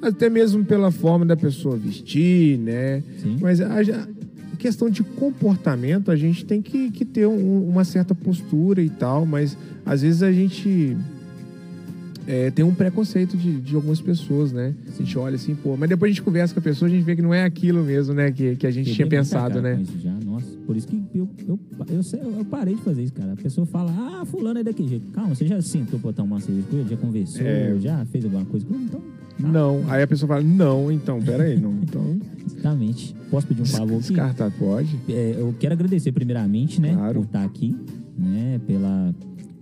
até mesmo pela forma da pessoa vestir, né? Sim. Mas a, a questão de comportamento a gente tem que, que ter um- uma certa postura e tal, mas às vezes a gente é, tem um preconceito de, de algumas pessoas, né? A gente olha assim, pô, mas depois a gente conversa com a pessoa, a gente vê que não é aquilo mesmo, né? Que, que a gente tinha pensado, né? já. Por isso que eu, eu, eu, eu parei de fazer isso, cara. A pessoa fala, ah, fulano é daquele jeito. Calma, você já sentou pra tomar uma cerveja com ele? Já conversou? É. Já fez alguma coisa com ele? Então, tá. Não. Aí a pessoa fala, não, então, peraí, não. Então, Exatamente. Posso pedir um favor aqui? descartar pode. É, eu quero agradecer primeiramente, né, Claro. por estar aqui, né, pela...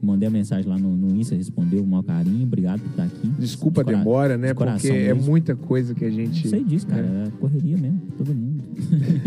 Mandei a mensagem lá no, no Insta, respondeu com o maior carinho. Obrigado por estar aqui. Desculpa a De cora- demora, né? Porque é mesmo. muita coisa que a gente. Sei disso, cara. né? É correria mesmo, todo mundo.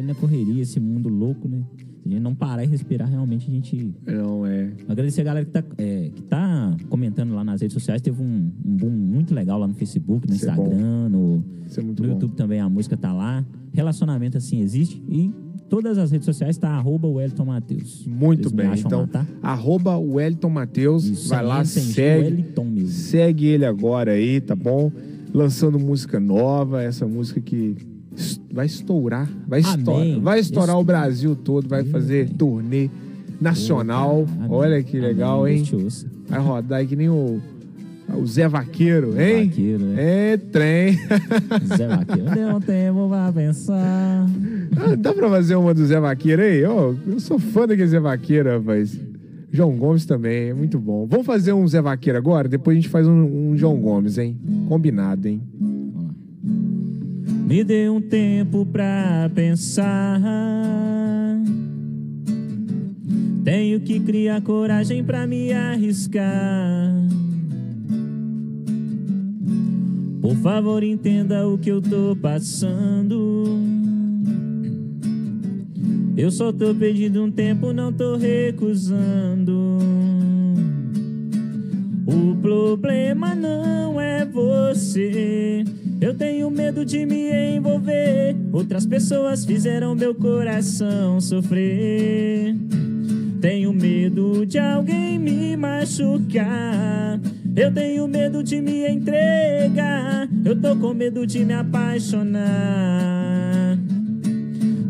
indo na correria, esse mundo louco, né? Se a gente não parar e respirar, realmente a gente Não, é. Agradecer a galera que tá, é, que tá comentando lá nas redes sociais. Teve um, um boom muito legal lá no Facebook, no Isso é Instagram, no, Isso é no. YouTube também a música tá lá. Relacionamento assim existe. E todas as redes sociais tá arroba Wellington Matheus. Muito bem. Então, lá, tá? arroba Wellington Matheus. Isso, vai lá, segue. Segue ele agora aí, tá bom? Lançando música nova, essa música que vai estourar. Vai Amém. estourar. Vai estourar o Isso. Brasil todo, vai Amém. fazer turnê nacional. Amém. Olha que legal, hein? Vai rodar aí que nem o, o Zé Vaqueiro, hein? Vaqueiro, né? É trem. Zé Vaqueiro. Deu um tempo pra pensar. Ah, Dá pra fazer uma do Zé Vaqueiro aí? Ó, eu sou fã daquele Zé Vaqueiro, rapaz. João Gomes também, é muito bom. Vamos fazer um Zé Vaqueiro agora? Depois a gente faz um, um João Gomes, hein? Combinado, hein? Me dê um tempo pra pensar. Tenho que criar coragem pra me arriscar. Por favor, entenda o que eu tô passando. Eu só tô pedindo um tempo, não tô recusando. O problema não é você. Eu tenho medo de me envolver. Outras pessoas fizeram meu coração sofrer. Tenho medo de alguém me machucar. Eu tenho medo de me entregar. Eu tô com medo de me apaixonar.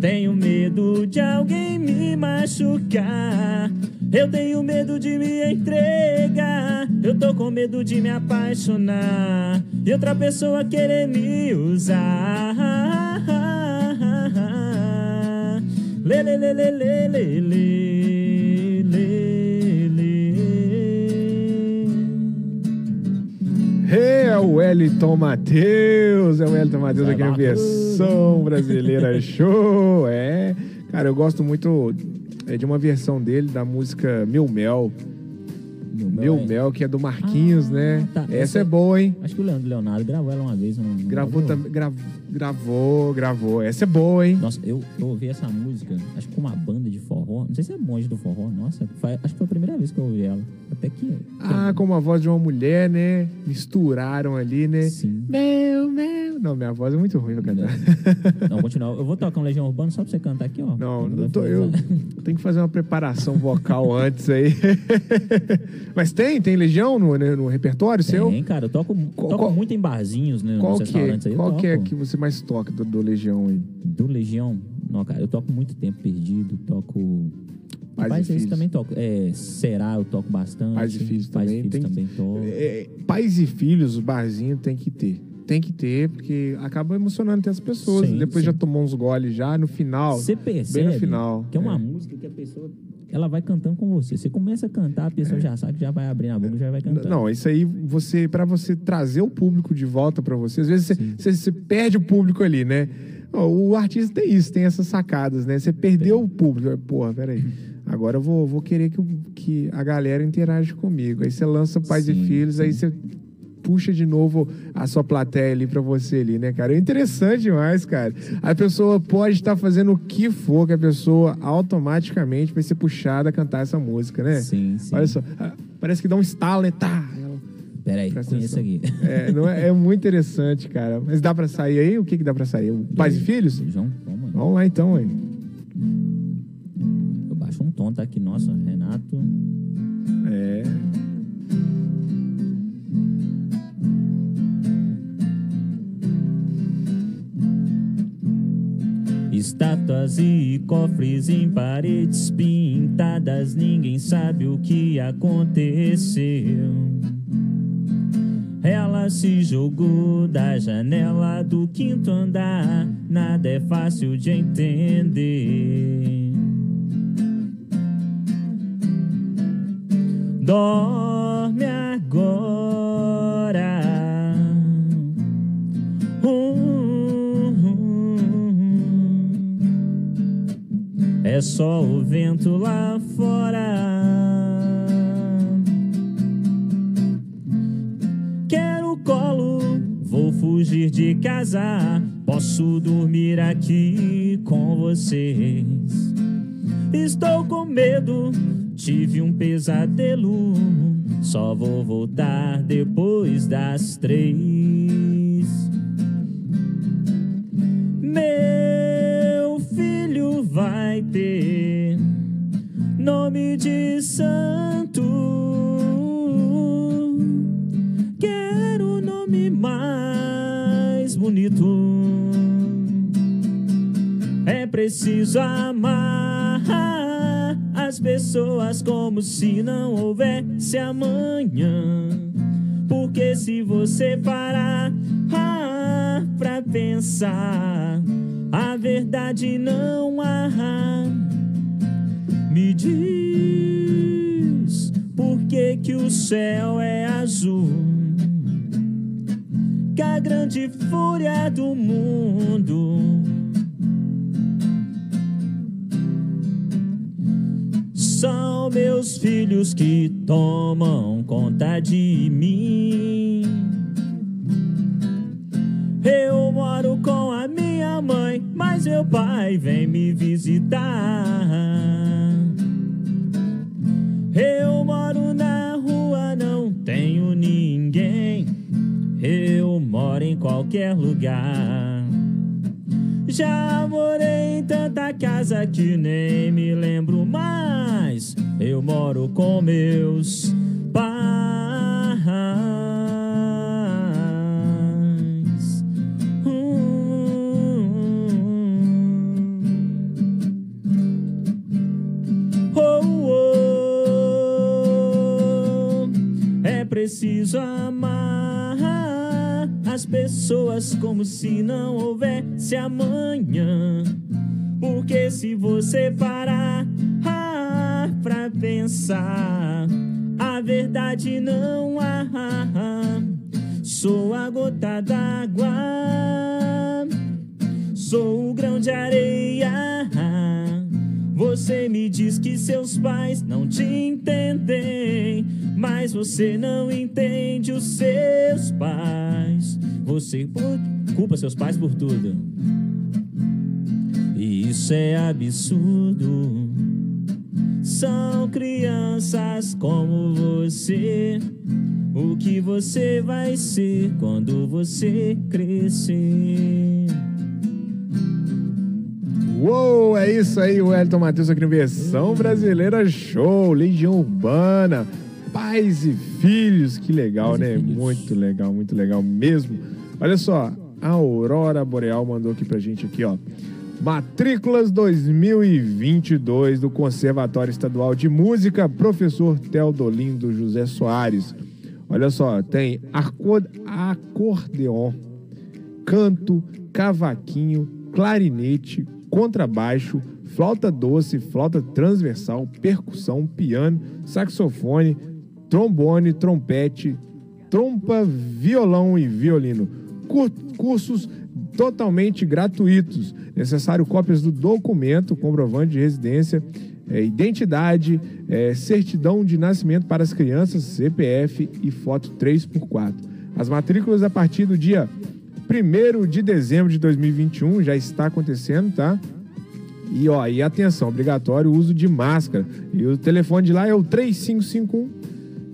Tenho medo de alguém me machucar. Eu tenho medo de me entregar. Eu tô com medo de me apaixonar. E outra pessoa querer me usar. Lê, lê, lê, lê, lê, lê, lê, É o Wellington Matheus, é o Wellington Matheus aqui na versão brasileira show, é. Cara, eu gosto muito é, de uma versão dele da música Meu Mel, Meu é- Mel, que é do Marquinhos, Ah, né? tá. Essa Essa é boa, hein? Acho que o Leandro Leonardo gravou ela uma vez. Não, não Gravou gravou? também, gra- gravou, gravou. Essa é boa, hein? Nossa, eu, eu ouvi essa música, acho que com uma banda de forró. Não sei se é monge do forró. Nossa, foi- acho que foi a primeira vez que eu ouvi ela. Até que. Ah, com a voz de uma mulher, né? Misturaram ali, né? Sim. Meu, meu. Não, minha voz é muito ruim pra cantar. Não, continua. Eu vou tocar um Legião Urbano só pra você cantar aqui, ó. Não, não tô, eu tenho que fazer uma preparação vocal antes aí. Mas tem? Tem Legião no, né, no repertório seu? Tem, cara. Eu toco, Qual- toco qual- muito em barzinhos, né? Qual nos que, é, aí. qual que é toco. que você mais toca do, do Legião aí? Do Legião? Não, cara, eu toco muito tempo perdido. Toco. Pais e Pais e Filhos. também toco. É, Será, eu toco bastante. Pais e Filhos Pais também, E filhos tem- também toco. É, pais e filhos, o barzinho tem que ter. Tem que ter, porque acaba emocionando até as pessoas. Sim, Depois sim. já tomou uns goles já, no final. Você percebe bem no final. que é uma É. música que a pessoa ela vai cantando com você. Você começa a cantar, a pessoa já sabe que já vai abrir a boca e já vai cantando. É. Não, isso aí, você, para você trazer o público de volta pra você, às vezes você, você- você perde o público ali, né? O artista tem isso, tem essas sacadas, né? Você perdeu o público. Porra, peraí. Agora eu vou, vou querer que, que a galera interage comigo. Aí você lança Pais e Sim, Filhos, aí você puxa de novo a sua plateia ali pra você ali, né, cara? É interessante demais, cara. A pessoa pode estar fazendo o que for, que a pessoa automaticamente vai ser puxada a cantar essa música, né? Sim, sim. Olha só, ah, parece que dá um estalo, né? Tá. Peraí, Presta conheço aqui. É, não é, é muito interessante, cara. Mas dá pra sair aí? O que que dá pra sair? Pais e Filhos? João, vamos. Vamos lá então, hein? Eu baixo um tom, tá aqui. Nossa, Renato. É. Estátuas e cofres em paredes pintadas, ninguém sabe o que aconteceu. Ela se jogou da janela do quinto andar, nada é fácil de entender. Dorme agora. É só o vento lá fora. Quero colo, vou fugir de casa. Posso dormir aqui com vocês. Estou com medo, tive um pesadelo. Só vou voltar depois das três. Meu nome de santo. Quero o nome mais bonito. É preciso amar as pessoas como se não houvesse amanhã. Porque se você parar ah, pra pensar, a verdade não há. Me diz por que, que o céu é azul? Que a grande fúria do mundo são meus filhos que tomam conta de mim. Eu moro com a minha mas meu pai vem me visitar. Eu moro na rua, não tenho ninguém. Eu moro em qualquer lugar. Já morei em tanta casa que nem me lembro mais. Eu moro com meus preciso amar as pessoas como se não houvesse amanhã. Porque se você parar ah, pra pensar, a verdade não há. Sou a gota d'água, sou o grão de areia. Você me diz que seus pais não te entendem, mas você não entende os seus pais. Você culpa seus pais por tudo. E isso é absurdo. São crianças como você. O que você vai ser quando você crescer? Uou, é isso aí, o Elton Matheus aqui no Versão Brasileira Show, Legião Urbana, pais e filhos, que legal, Pais né? Muito legal, muito legal mesmo. Olha só, a Aurora Boreal mandou aqui pra gente aqui, ó. Matrículas 2022 do Conservatório Estadual de Música, professor Teodolindo José Soares. Olha só, tem acor- acordeon, canto, cavaquinho, clarinete, contrabaixo, flauta doce, flauta transversal, percussão, piano, saxofone, trombone, trompete, trompa, violão e violino. Cur- cursos totalmente gratuitos. Necessário cópias do documento, comprovante de residência, eh, identidade, eh, certidão de nascimento para as crianças, CPF e foto 3x4. As matrículas a partir do dia 1 de dezembro de 2021 já está acontecendo, tá? E ó, e atenção, obrigatório o uso de máscara. E o telefone de lá é o 3551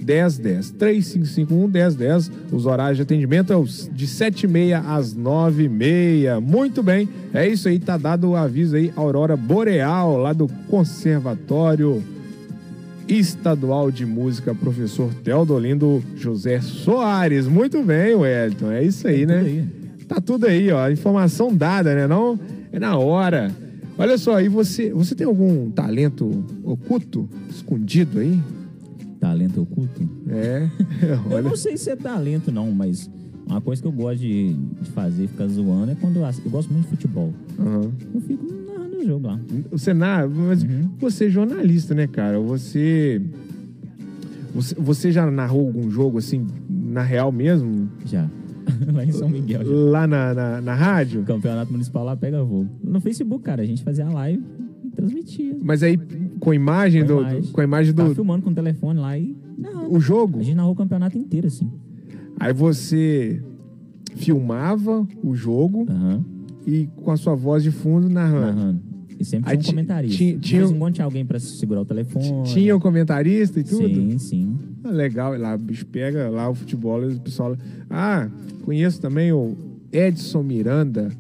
1010. 3551 1010. Os horários de atendimento é de 7h30 às 9h30. Muito bem, é isso aí, tá dado o aviso aí, Aurora Boreal, lá do Conservatório Estadual de Música, professor Teodolindo José Soares. Muito bem, Wellington, é isso aí, né? Tudo aí. Tá tudo aí, ó. Informação dada, né? Não é na hora. Olha só, e você, você tem algum talento oculto, escondido aí? Talento oculto? É. Eu não sei se é talento, não, mas uma coisa que eu gosto de, de fazer, ficar zoando, é quando eu, eu gosto muito de futebol. Aham. Eu fico narrando o jogo lá. você na, mas Uhum. você é jornalista, né, cara? Você, você você já narrou algum jogo assim na real mesmo, Já. lá em São Miguel. já. lá na, na, na rádio? Campeonato Municipal lá pega voo. No Facebook, cara, a gente fazia a live e transmitia. Mas aí com imagem Com do, imagem. do- com a imagem Tava do filmando com o telefone lá e. Não. o jogo. A gente narrou o campeonato inteiro, assim. Aí você filmava o jogo Aham. e com a sua voz de fundo narrando. Narrando. E sempre Aí tinha um ti- comentarista. tinha- De vez em quando tinha alguém pra segurar o telefone. Tinha o comentarista e tudo? Sim, sim. Ah, legal, lá, o bicho pega lá o futebol e o pessoal. Ah, conheço também o Edson Miranda,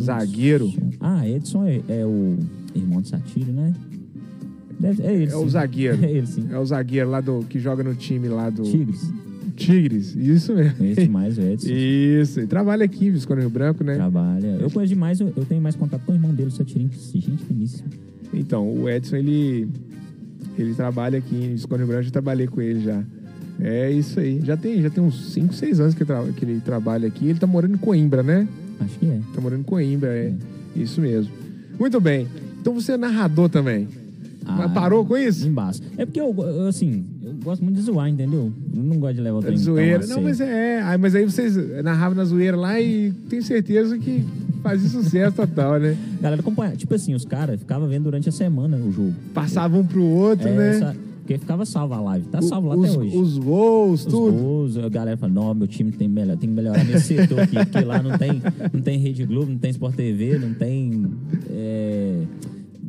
zagueiro. Ah, Edson é, é o irmão de Satiro, né? Deve, é ele. É o sim. zagueiro. É ele, sim. É o zagueiro lá do que joga no time lá do Tigres. Tigres. Isso mesmo. Conheço demais o Edson. Isso, e trabalha aqui, Visconde Rio Branco, né? Trabalha. Eu conheço demais, eu, eu tenho mais contato com o irmão dele, o Satirinho. Gente finíssima. Então, o Edson, ele, ele trabalha aqui em Visconde Rio Branco, já trabalhei com ele já. É isso aí. Já tem, já tem uns 5, 6 anos que, tra- que ele trabalha aqui. Ele tá morando em Coimbra, né? Acho que é. Tá morando em Coimbra, é. Isso mesmo. Muito bem. Então você é narrador também. Mas parou com isso? Embaixo. É porque eu, assim, eu gosto muito de zoar, entendeu? Eu não gosto de levar o É trem tão zoeira. Não, mas é. Mas aí vocês narravam na zoeira lá e tenho certeza que fazia sucesso total, né? Galera acompanha. Tipo assim, os caras ficavam vendo durante a semana o jogo. Passavam um pro outro, É, né? essa- porque ficava salva a live. Tá salvo lá os, até hoje. Os gols, Os tudo. gols, a galera fala, não, meu time tem, melhor, tem que melhorar nesse setor aqui, porque lá não tem, não tem Rede Globo, não tem Sport TV, não tem.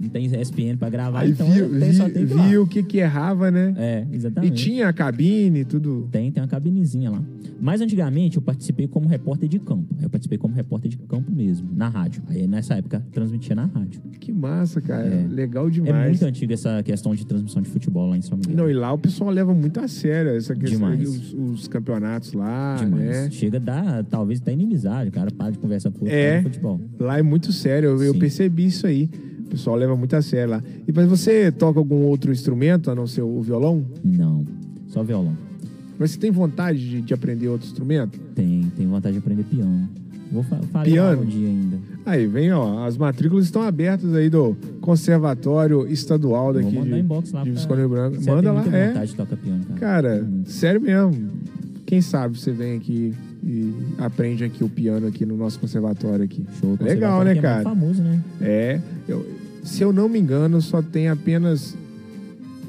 É, tem ESPN pra gravar, Aí então viu, tem, só vi- tem que viu o que que errava, né? É, E exatamente. tinha a cabine, tudo. Tem, tem uma cabinezinha lá. Mas antigamente eu participei como repórter de campo. Eu participei como repórter de campo mesmo, na rádio. Aí nessa época transmitia na rádio. Que massa, cara. É. Legal É demais. muito antiga essa questão de transmissão de futebol lá em São Miguel. Não, e lá o pessoal leva muito a sério essa questão Demais. os, os campeonatos lá, Demais. né? Chega a dar, talvez, até inimizade. O cara para de conversar com o É. de futebol. Lá é muito sério, eu, eu percebi isso aí. O pessoal leva muito a sério lá. E mas você toca algum outro instrumento a não ser o violão? Não, só violão. Mas você tem vontade de, de aprender outro instrumento? Tem, tem vontade de aprender piano. Vou fa fazer Piano? um dia ainda. Aí, vem, ó. As matrículas estão abertas aí do Conservatório Estadual Vou daqui mandar de, inbox lá de pra- Visconde Rio Branco. Você Manda lá. É. vontade de tocar piano, cara. Cara, Hum. sério mesmo. Quem sabe você vem aqui e aprende aqui o piano aqui no nosso conservatório aqui. Show, Legal, né, é cara? muito famoso, né? É. eu- se eu não me engano, só tem apenas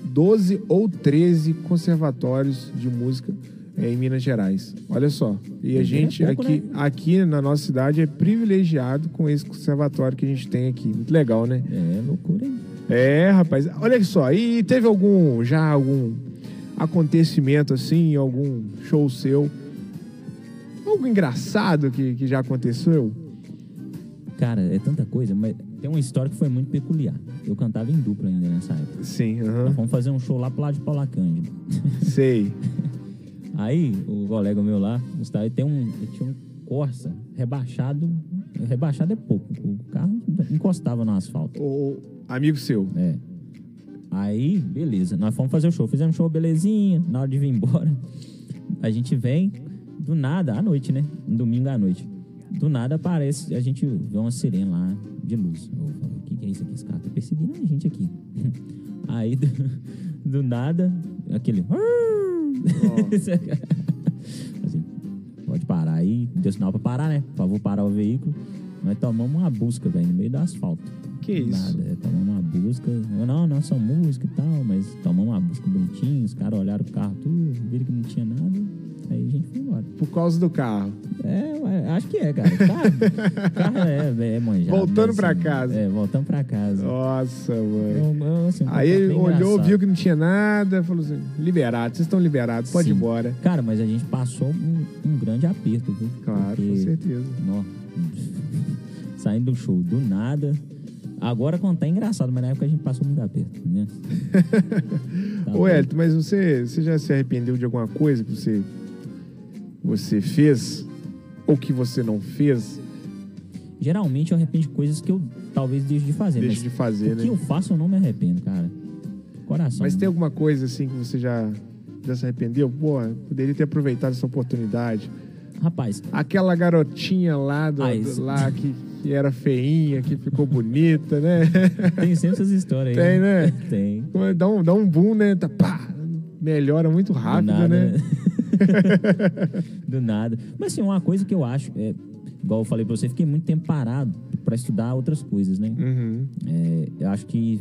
12 ou 13 conservatórios de música é, em Minas Gerais. Olha só. E a É gente pouco, aqui, né? aqui na nossa cidade é privilegiado com esse conservatório que a gente tem aqui. Muito legal, né? É loucura, hein? É, rapaz. Olha só. E teve algum, já algum acontecimento assim, algum show seu? Algo engraçado que, que já aconteceu? Cara, é tanta coisa, mas tem uma história que foi muito peculiar. Eu cantava em dupla ainda nessa época. Sim, Nós aham. fomos fazer um show lá pro lado de Paula Cândido. Sei. Aí, o colega meu lá, Gustavo, ele tem um, ele tinha um Corsa rebaixado. Rebaixado é pouco. O carro encostava no asfalto. O amigo seu. É. Aí, beleza. Nós fomos fazer o show. Fizemos show, belezinha. Na hora de vir embora, a gente vem do nada, à noite, né? Um domingo à noite. Do nada aparece, a gente vê uma sirene lá de luz. Eu o que, que é isso aqui? Esse cara tá perseguindo a gente aqui. Aí, do, do nada, aquele. Assim, pode parar aí. Deu sinal pra parar, né? Por favor, parar o veículo. Nós tomamos uma busca, velho, no meio do asfalto. Que Do isso? Nada, é, tomamos uma busca. Eu, não, não, são música e tal, mas tomamos uma busca bonitinha. Os caras olharam pro carro tudo, viram que não tinha nada. Aí a gente foi embora. Por causa do carro. É, acho que é, cara. Carro, carro é, é manjado. Voltando mas, pra assim, casa. É, voltando pra casa. Nossa, mãe. Eu- eu, assim, um Aí ele olhou, engraçado. viu que não tinha nada, falou assim: liberado, vocês estão liberados, pode ir Sim. embora. Cara, mas a gente passou um, um grande aperto, viu? Claro, com Porque, certeza. nó, saindo do show do nada. Agora quando tá engraçado, mas na época a gente passou muito aperto, né? Tá Ô. Elton, mas você, você já se arrependeu de alguma coisa que você, você fez? Ou que você não fez? Geralmente eu arrependo de coisas que eu talvez deixe de fazer. Deixa mas de fazer, o né? que eu faço eu não me arrependo, cara. Coração. Mas tem alguma coisa assim que você já, já se arrependeu? Pô, poderia ter aproveitado essa oportunidade. Rapaz, Aquela garotinha lá, do, Ah, do- lá que, que era feinha, que ficou bonita, né? tem sempre essas histórias aí. Tem, né? Tem. dá, um, dá um boom, né? Tá, pá, melhora muito rápido, Do nada, né? Do nada. Mas assim, uma coisa que eu acho, é, igual eu falei pra você, fiquei muito tempo parado pra estudar outras coisas, né? Uhum. É, eu acho que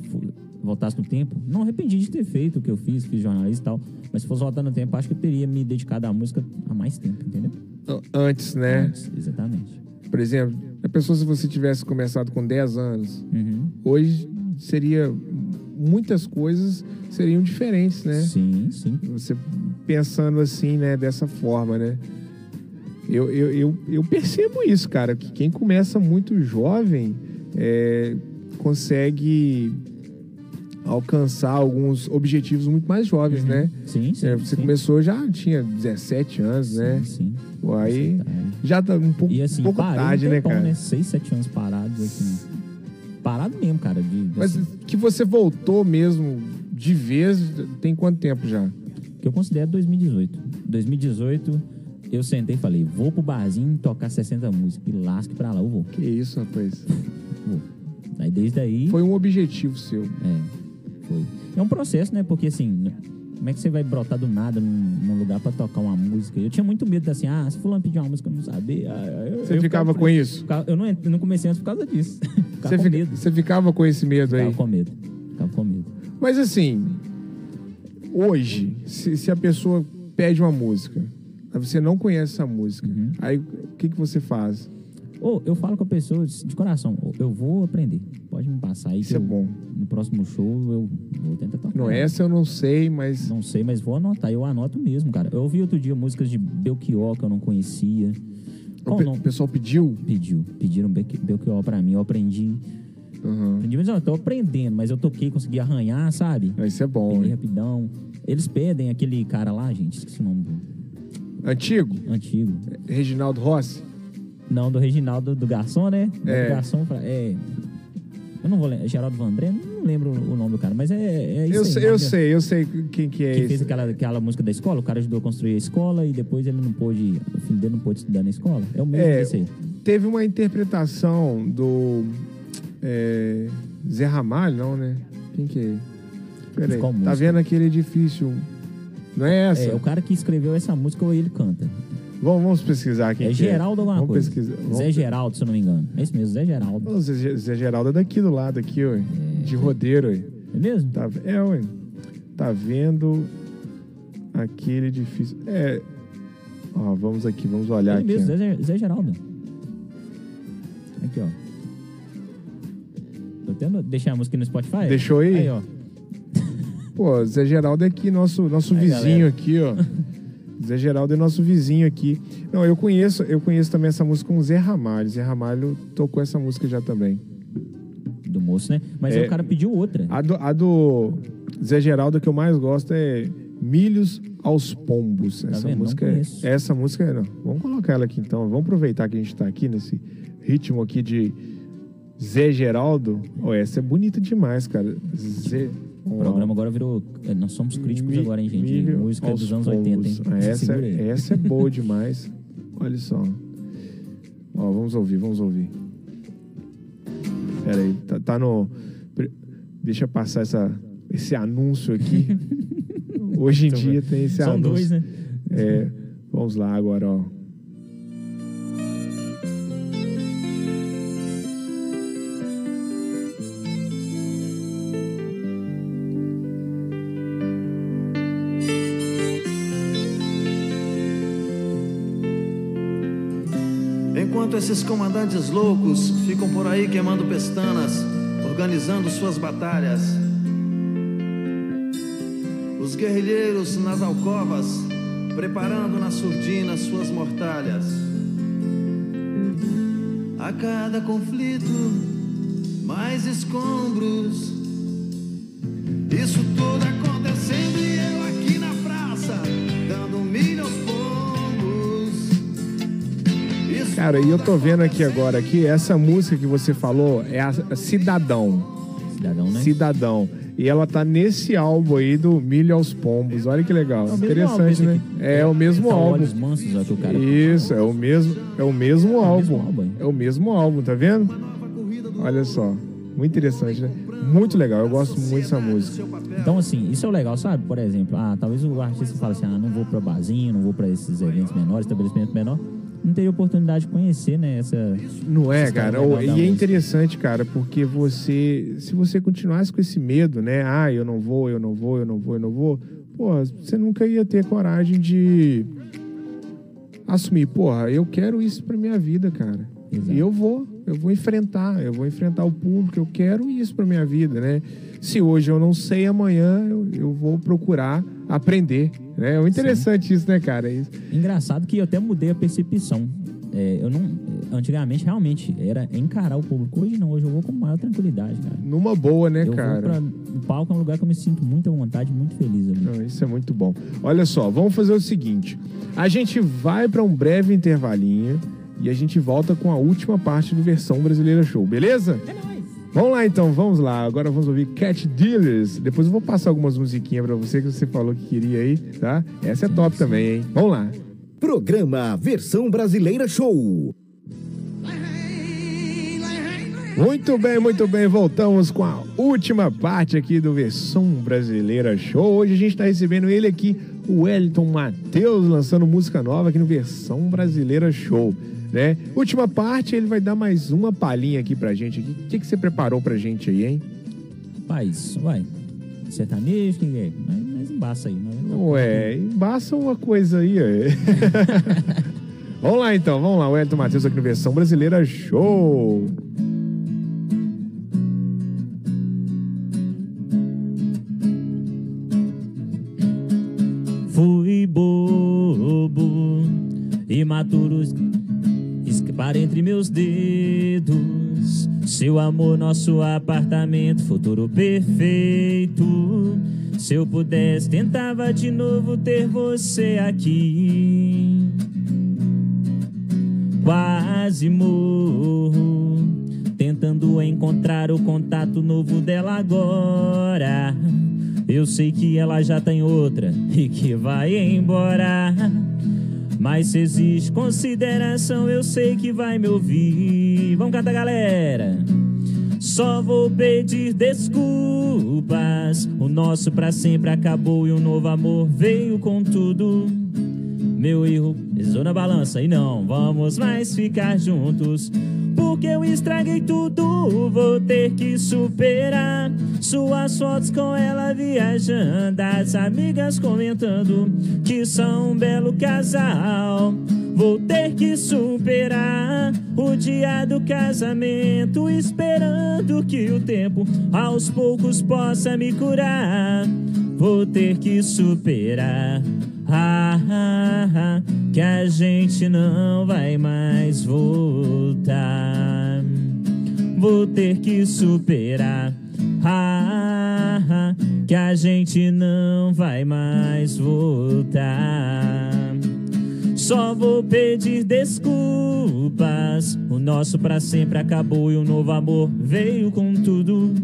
voltasse no tempo, não arrependi de ter feito o que eu fiz, fiz jornalista e tal, mas se fosse voltar no tempo, acho que eu teria me dedicado à música há mais tempo, entendeu? Antes, né? Antes, exatamente. Por exemplo, a pessoa se você tivesse começado com 10 anos, Uhum. hoje seria muitas coisas seriam diferentes, né? Sim, sim. Você pensando assim, né, dessa forma, né? Eu, eu, eu, eu percebo isso, cara, que quem começa muito jovem é, consegue alcançar alguns objetivos muito mais jovens, né? Sim, sim. É, você sim. começou já tinha 17 anos, né? Sim, sim. Pô, aí tá já tá um pouco, E assim, um pouco tarde, um né, tempão, cara? né? Seis, sete anos parados, assim. Parado mesmo, cara. De, Mas assim, que você voltou mesmo de vez, tem quanto tempo já? que eu considero 2018. 2018, eu sentei e falei, vou pro barzinho tocar 60 músicas. E lasque pra lá, eu vou. Que isso, rapaz? vou. Aí desde aí. Foi um objetivo seu. É, foi. É um processo, né? Porque assim, como é que você vai brotar do nada num, num lugar pra tocar uma música? Eu tinha muito medo assim, ah, se fulano pedir uma música, eu não sabia. Ah, eu- Você eu ficava com isso? Eu não, eu não comecei antes por causa disso. Ficava Você, fica- você ficava com esse medo aí? Ficava com medo. Ficava com medo. Mas assim, hoje, se, se a pessoa pede uma música, aí você não conhece essa música, Uhum. aí o que, que você faz? Ou eu falo com a pessoa de coração, "Ô, eu vou aprender. Pode me passar aí. Isso é bom. No próximo show eu vou tentar tocar. Não, essa eu não sei, mas Não sei, mas vou anotar. Eu anoto mesmo, cara. Eu ouvi outro dia músicas de Belchior que eu não conhecia. O, Qual pe- o nome? o pessoal pediu. Pediu. Pediram Belchi- Belchior pra mim. Eu aprendi. Uhum. Aprendi, mas eu tô aprendendo. Mas eu toquei, consegui arranhar, sabe? Isso é bom. Peguei hein? rapidão. Eles pedem aquele cara lá, gente. Esqueci o nome do Antigo, antigo. Reginaldo Rossi. Não, do Reginaldo, do garçom, né? É. Do garçom, pra- é... Eu não vou lembrar. Geraldo Vandré, não lembro o nome do cara, mas é, é isso Eu, aí, sei, né? eu sei, eu sei quem que é Que esse. fez aquela, aquela música da escola, o cara ajudou a construir a escola e depois ele não pôde. O filho dele não pôde estudar na escola. É o mesmo É, aí. Teve uma interpretação do é, Zé Ramalho, não, né? Quem que é? Peraí, tá vendo aquele edifício? Não é essa? É, o cara que escreveu essa música ou ele canta. Vamos, vamos pesquisar aqui. é Geraldo alguma vamos coisa. Pesquisar. Vamos Zé Geraldo, se eu não me engano. É isso mesmo, Zé Geraldo. Ô, Zé, Zé Geraldo é daqui do lado, aqui, ué. De rodeiro, ué. É mesmo? Tá, é, ué. Tá vendo aquele edifício. É. Ó, vamos aqui, vamos olhar Ele aqui. mesmo. Zé, Zé Geraldo. Aqui, ó. Tô tendo. Deixar a música no Spotify? Deixou aí? Aí, ó. Pô, Zé Geraldo é aqui, nosso, nosso Aí, vizinho galera. aqui, ó. Zé Geraldo é nosso vizinho aqui. Não, eu conheço, eu conheço também essa música com o Zé Ramalho. Zé Ramalho tocou essa música já também. Do moço, né? Mas É. o cara pediu outra. A do, a do Zé Geraldo que eu mais gosto é Milhos aos Pombos. Essa Tá vendo? Não música, é, essa música é, não. Vamos colocar ela aqui então. Vamos aproveitar que a gente tá aqui nesse ritmo aqui de Zé Geraldo. Oh, essa é bonita demais, cara. Zé. O programa agora virou. é, Nós somos críticos Mi- agora, hein, gente? milho Música dos anos pombos. 80, hein? Essa, aí. essa é boa demais. Olha só. Ó, vamos ouvir, vamos ouvir. Pera aí, tá, tá no. Deixa eu passar essa, esse anúncio aqui. Hoje em dia tem esse São anúncio. dois, né? É, vamos lá agora, ó. Esses comandantes loucos ficam por aí queimando pestanas, organizando suas batalhas. Os guerrilheiros nas alcovas, preparando na surdina suas mortalhas. A cada conflito, mais escombros. Isso Cara, e eu tô vendo aqui agora que essa música que você falou é a Cidadão. Cidadão, né? Cidadão. E ela tá nesse álbum aí do Milho aos Pombos. Olha que legal. É mesmo Interessante, álbum né? aqui. É o mesmo Tá álbum. Olhos Mansos, ó, que o cara. Isso, é o mesmo, é o mesmo álbum. álbum, hein? É o mesmo álbum, tá vendo? Olha só. Muito interessante, né? Muito legal. Eu gosto muito dessa música. Então, assim, isso é o legal, sabe? Por exemplo, ah, talvez o artista fale assim, ah, não vou pra barzinho, não vou pra esses eventos menores, estabelecimento menor. Não teria oportunidade de conhecer, né, essa... Não é, cara da E é música. interessante, cara, porque você, se você continuasse com esse medo, né? Ah, eu não vou, eu não vou, eu não vou, eu não vou. Pô, você nunca ia ter coragem de assumir, porra, eu quero isso pra minha vida, cara. Exato. E eu vou, eu vou enfrentar, eu vou enfrentar o público, eu quero isso pra minha vida, né? Se hoje eu não sei, amanhã eu, eu vou procurar aprender, né? É interessante isso, né, cara? Isso. Engraçado que eu até mudei a percepção. É, eu não... Antigamente, realmente, era encarar o público. Hoje não, hoje eu vou com maior tranquilidade, cara. Numa boa, né, eu cara? vou pra... O palco é um lugar que eu me sinto muito à vontade, muito feliz. Não, isso é muito bom. Olha só, vamos fazer o seguinte: a gente vai para um breve intervalinho e a gente volta com a última parte do versão brasileira show, beleza? É. Vamos lá então, vamos lá. Agora vamos ouvir Cat Dealers. Depois eu vou passar algumas musiquinhas para você que você falou que queria aí, tá? Essa é top também, hein? Vamos lá. Programa Versão Brasileira Show. Muito bem, muito bem. Voltamos com a última parte aqui do Versão Brasileira Show. Hoje a gente está recebendo ele aqui, o Wellington Matheus, lançando música nova aqui no Versão Brasileira Show. Né? Última parte, ele vai dar mais uma palhinha aqui pra gente. O que, que você preparou pra gente aí, hein? Rapaz, vai. Sertanejo, quem é? Mas, mas embaça aí. Não, Ué, embaça uma coisa aí, ué. vamos lá então, vamos lá. O Wellington Matheus aqui no Versão Brasileira Show. Fui bobo, imaturo, escapar entre meus dedos. Seu amor, nosso apartamento, futuro perfeito. Se eu pudesse, tentava de novo ter você aqui. Quase morro, tentando encontrar o contato novo dela agora. Eu sei que ela já tem outra e que vai embora. Mas se existe consideração, eu sei que vai me ouvir. Vamos cantar, galera. Só vou pedir desculpas. O nosso pra sempre acabou e um novo amor veio com tudo. Meu erro pesou na balança e não vamos mais ficar juntos. Porque eu estraguei tudo, vou ter que superar. Suas fotos com ela viajando, as amigas comentando que são um belo casal. Vou ter que superar o dia do casamento, esperando que o tempo aos poucos possa me curar. Vou ter que superar. Ah, ah, ah, que a gente não vai mais voltar. Vou ter que superar. Ah, ah, que a gente não vai mais voltar. Só vou pedir desculpas. O nosso pra sempre acabou e um novo amor veio com tudo.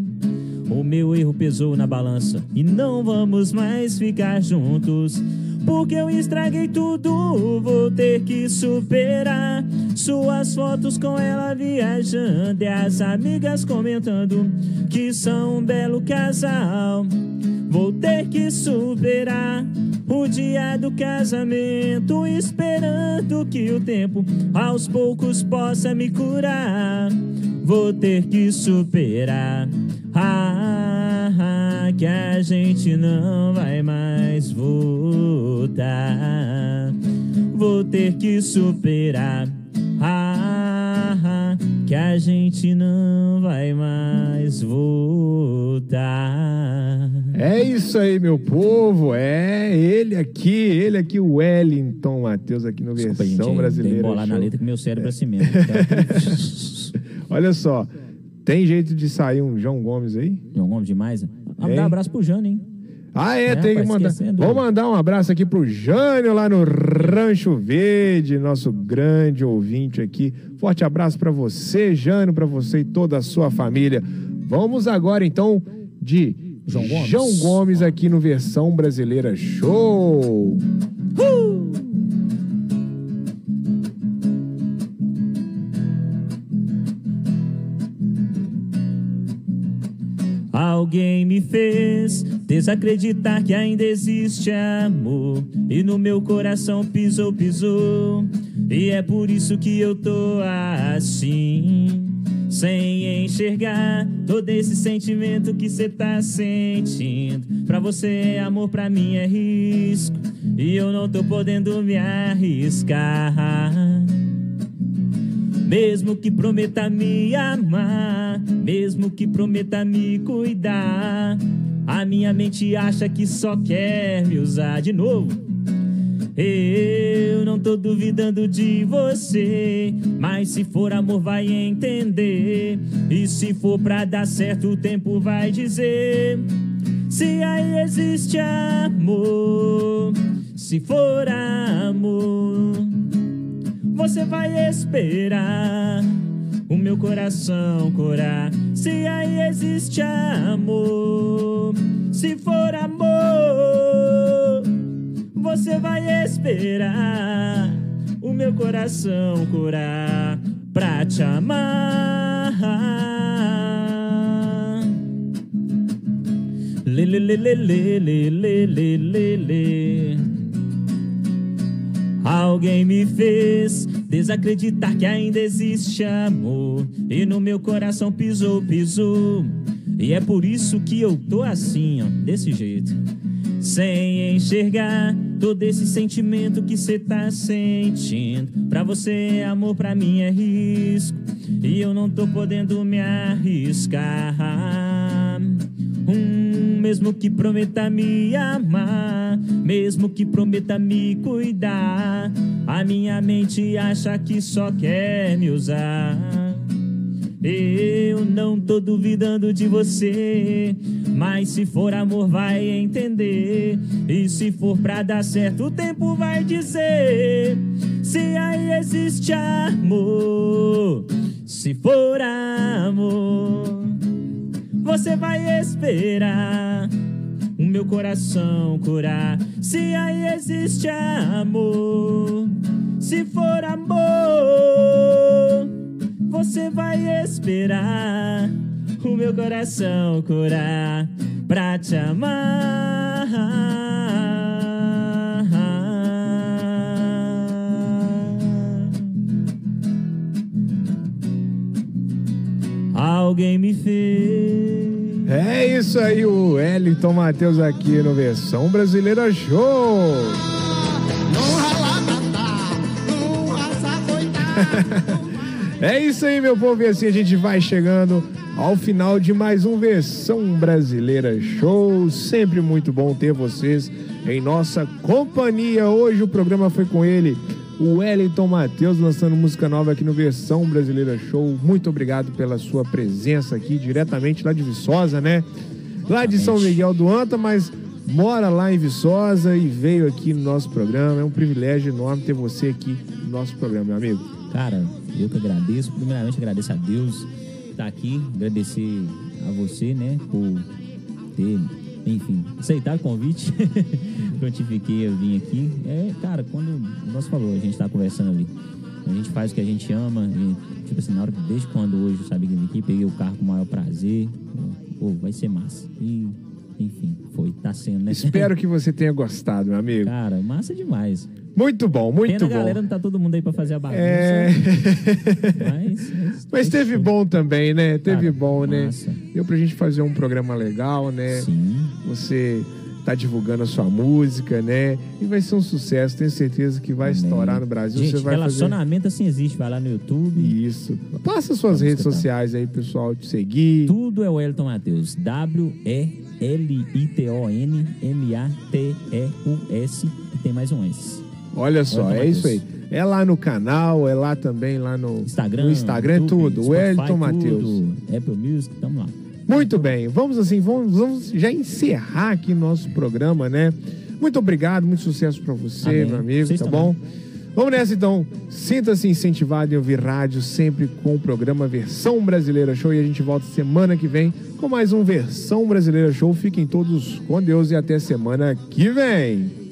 O meu erro pesou na balança e não vamos mais ficar juntos. Porque eu estraguei tudo, vou ter que superar. Suas fotos com ela viajando e as amigas comentando que são um belo casal. Vou ter que superar o dia do casamento, esperando que o tempo aos poucos possa me curar. Vou ter que superar. Ah, que a gente não vai mais voltar. Vou ter que superar. Ah, ah, que a gente não vai mais voltar. É isso aí, meu povo. É ele aqui, ele aqui, o Wellington Matheus, aqui no Desculpa, versão gente, brasileira. Tem bolar na letra que meu cérebro é assim mesmo. tá? Olha só, tem jeito de sair um João Gomes aí? João Gomes demais. né? Ah? Dá um abraço pro Jânio, hein? Ah, é, É, tem que mandar. esquecendo. Vou mandar um abraço aqui pro Jânio lá no Rancho Verde, nosso grande ouvinte aqui. Forte abraço pra você, Jânio, pra você e toda a sua família. Vamos agora então de João Gomes. João Gomes aqui no versão brasileira show. Alguém me fez desacreditar que ainda existe amor. E no meu coração pisou, pisou. E é por isso que eu tô assim. Sem enxergar todo esse sentimento que cê tá sentindo. Pra você é amor, pra mim é risco. E eu não tô podendo me arriscar. Mesmo que prometa me amar, mesmo que prometa me cuidar, a minha mente acha que só quer me usar de novo. Eu não tô duvidando de você, mas se for amor vai entender. E se for pra dar certo, o tempo vai dizer. Se aí existe amor, se for amor você vai esperar o meu coração curar. Se aí existe amor, se for amor, você vai esperar o meu coração curar pra te amar. Lê, lê, lê, lê, lê, lê, lê, lê. Alguém me fez desacreditar que ainda existe amor. E no meu coração pisou, pisou. E é por isso que eu tô assim, ó, desse jeito. Sem enxergar todo esse sentimento que cê tá sentindo. Pra você é amor, pra mim é risco. E eu não tô podendo me arriscar. Hum, mesmo que prometa me amar, mesmo que prometa me cuidar, a minha mente acha que só quer me usar. Eu não tô duvidando de você, mas se for amor vai entender. E se for pra dar certo, o tempo vai dizer. Se aí existe amor, se for amor, Você vai esperar o meu coração curar. Se aí existe amor, se for amor, você vai esperar o meu coração curar pra te amar. Alguém me fez. É isso aí, o Wellington Matheus aqui no Versão Brasileira Show. É isso aí, meu povo, e assim a gente vai chegando ao final de mais um Versão Brasileira Show. Sempre muito bom ter vocês em nossa companhia. Hoje o programa foi com ele, o Wellington Matheus, lançando música nova aqui no Versão Brasileira Show. Muito obrigado pela sua presença aqui, diretamente lá de Viçosa, né? Lá de São Miguel do Anta, mas mora lá em Viçosa e veio aqui no nosso programa. É um privilégio enorme ter você aqui no nosso programa, meu amigo. Cara, eu que agradeço. Primeiramente, agradeço a Deus estar aqui. Agradecer a você, né, por ter, enfim, aceitado o convite. Prontifiquei eu vim aqui. É, cara, quando nosso falou, a gente tá conversando ali. A gente faz o que a gente ama. E, tipo assim, na hora desde quando hoje sabia que vim aqui, peguei o carro com o maior prazer. Pô, vai ser massa. E, enfim, foi, tá sendo, né? Espero que você tenha gostado, meu amigo. Cara, massa demais. Muito bom, muito Pena a bom. galera não tá todo mundo aí pra fazer a bagunça. É. Mas, mas, Mas teve bom também, né? Teve Cara, bom, né? massa. Deu pra gente fazer um programa legal, né? Sim. Você tá divulgando a sua música, né? E vai ser um sucesso, tenho certeza que vai Amém. estourar no Brasil. Gente, Você vai fazer relacionamento assim existe. Vai lá no YouTube. isso. Passa suas redes sociais aí, pessoal, te seguir. Tudo é o Wellington Matheus. W-E-L-I-T-O-N-M-A-T-E-U-S. E tem mais um S. Olha só, é isso aí. É lá no canal, é lá também, lá no Instagram. no Instagram YouTube, tudo. Spotify, Wellington Matheus. Apple Music, tamo lá. Muito bem, vamos assim, vamos, vamos já encerrar aqui nosso programa, né? Muito obrigado, muito sucesso pra você, Amém. meu amigo, Vocês tá também. bom? Vamos nessa então. Sinta-se incentivado em ouvir rádio sempre com o programa Versão Brasileira Show e a gente volta semana que vem com mais um Versão Brasileira Show. Fiquem todos com Deus e até semana que vem.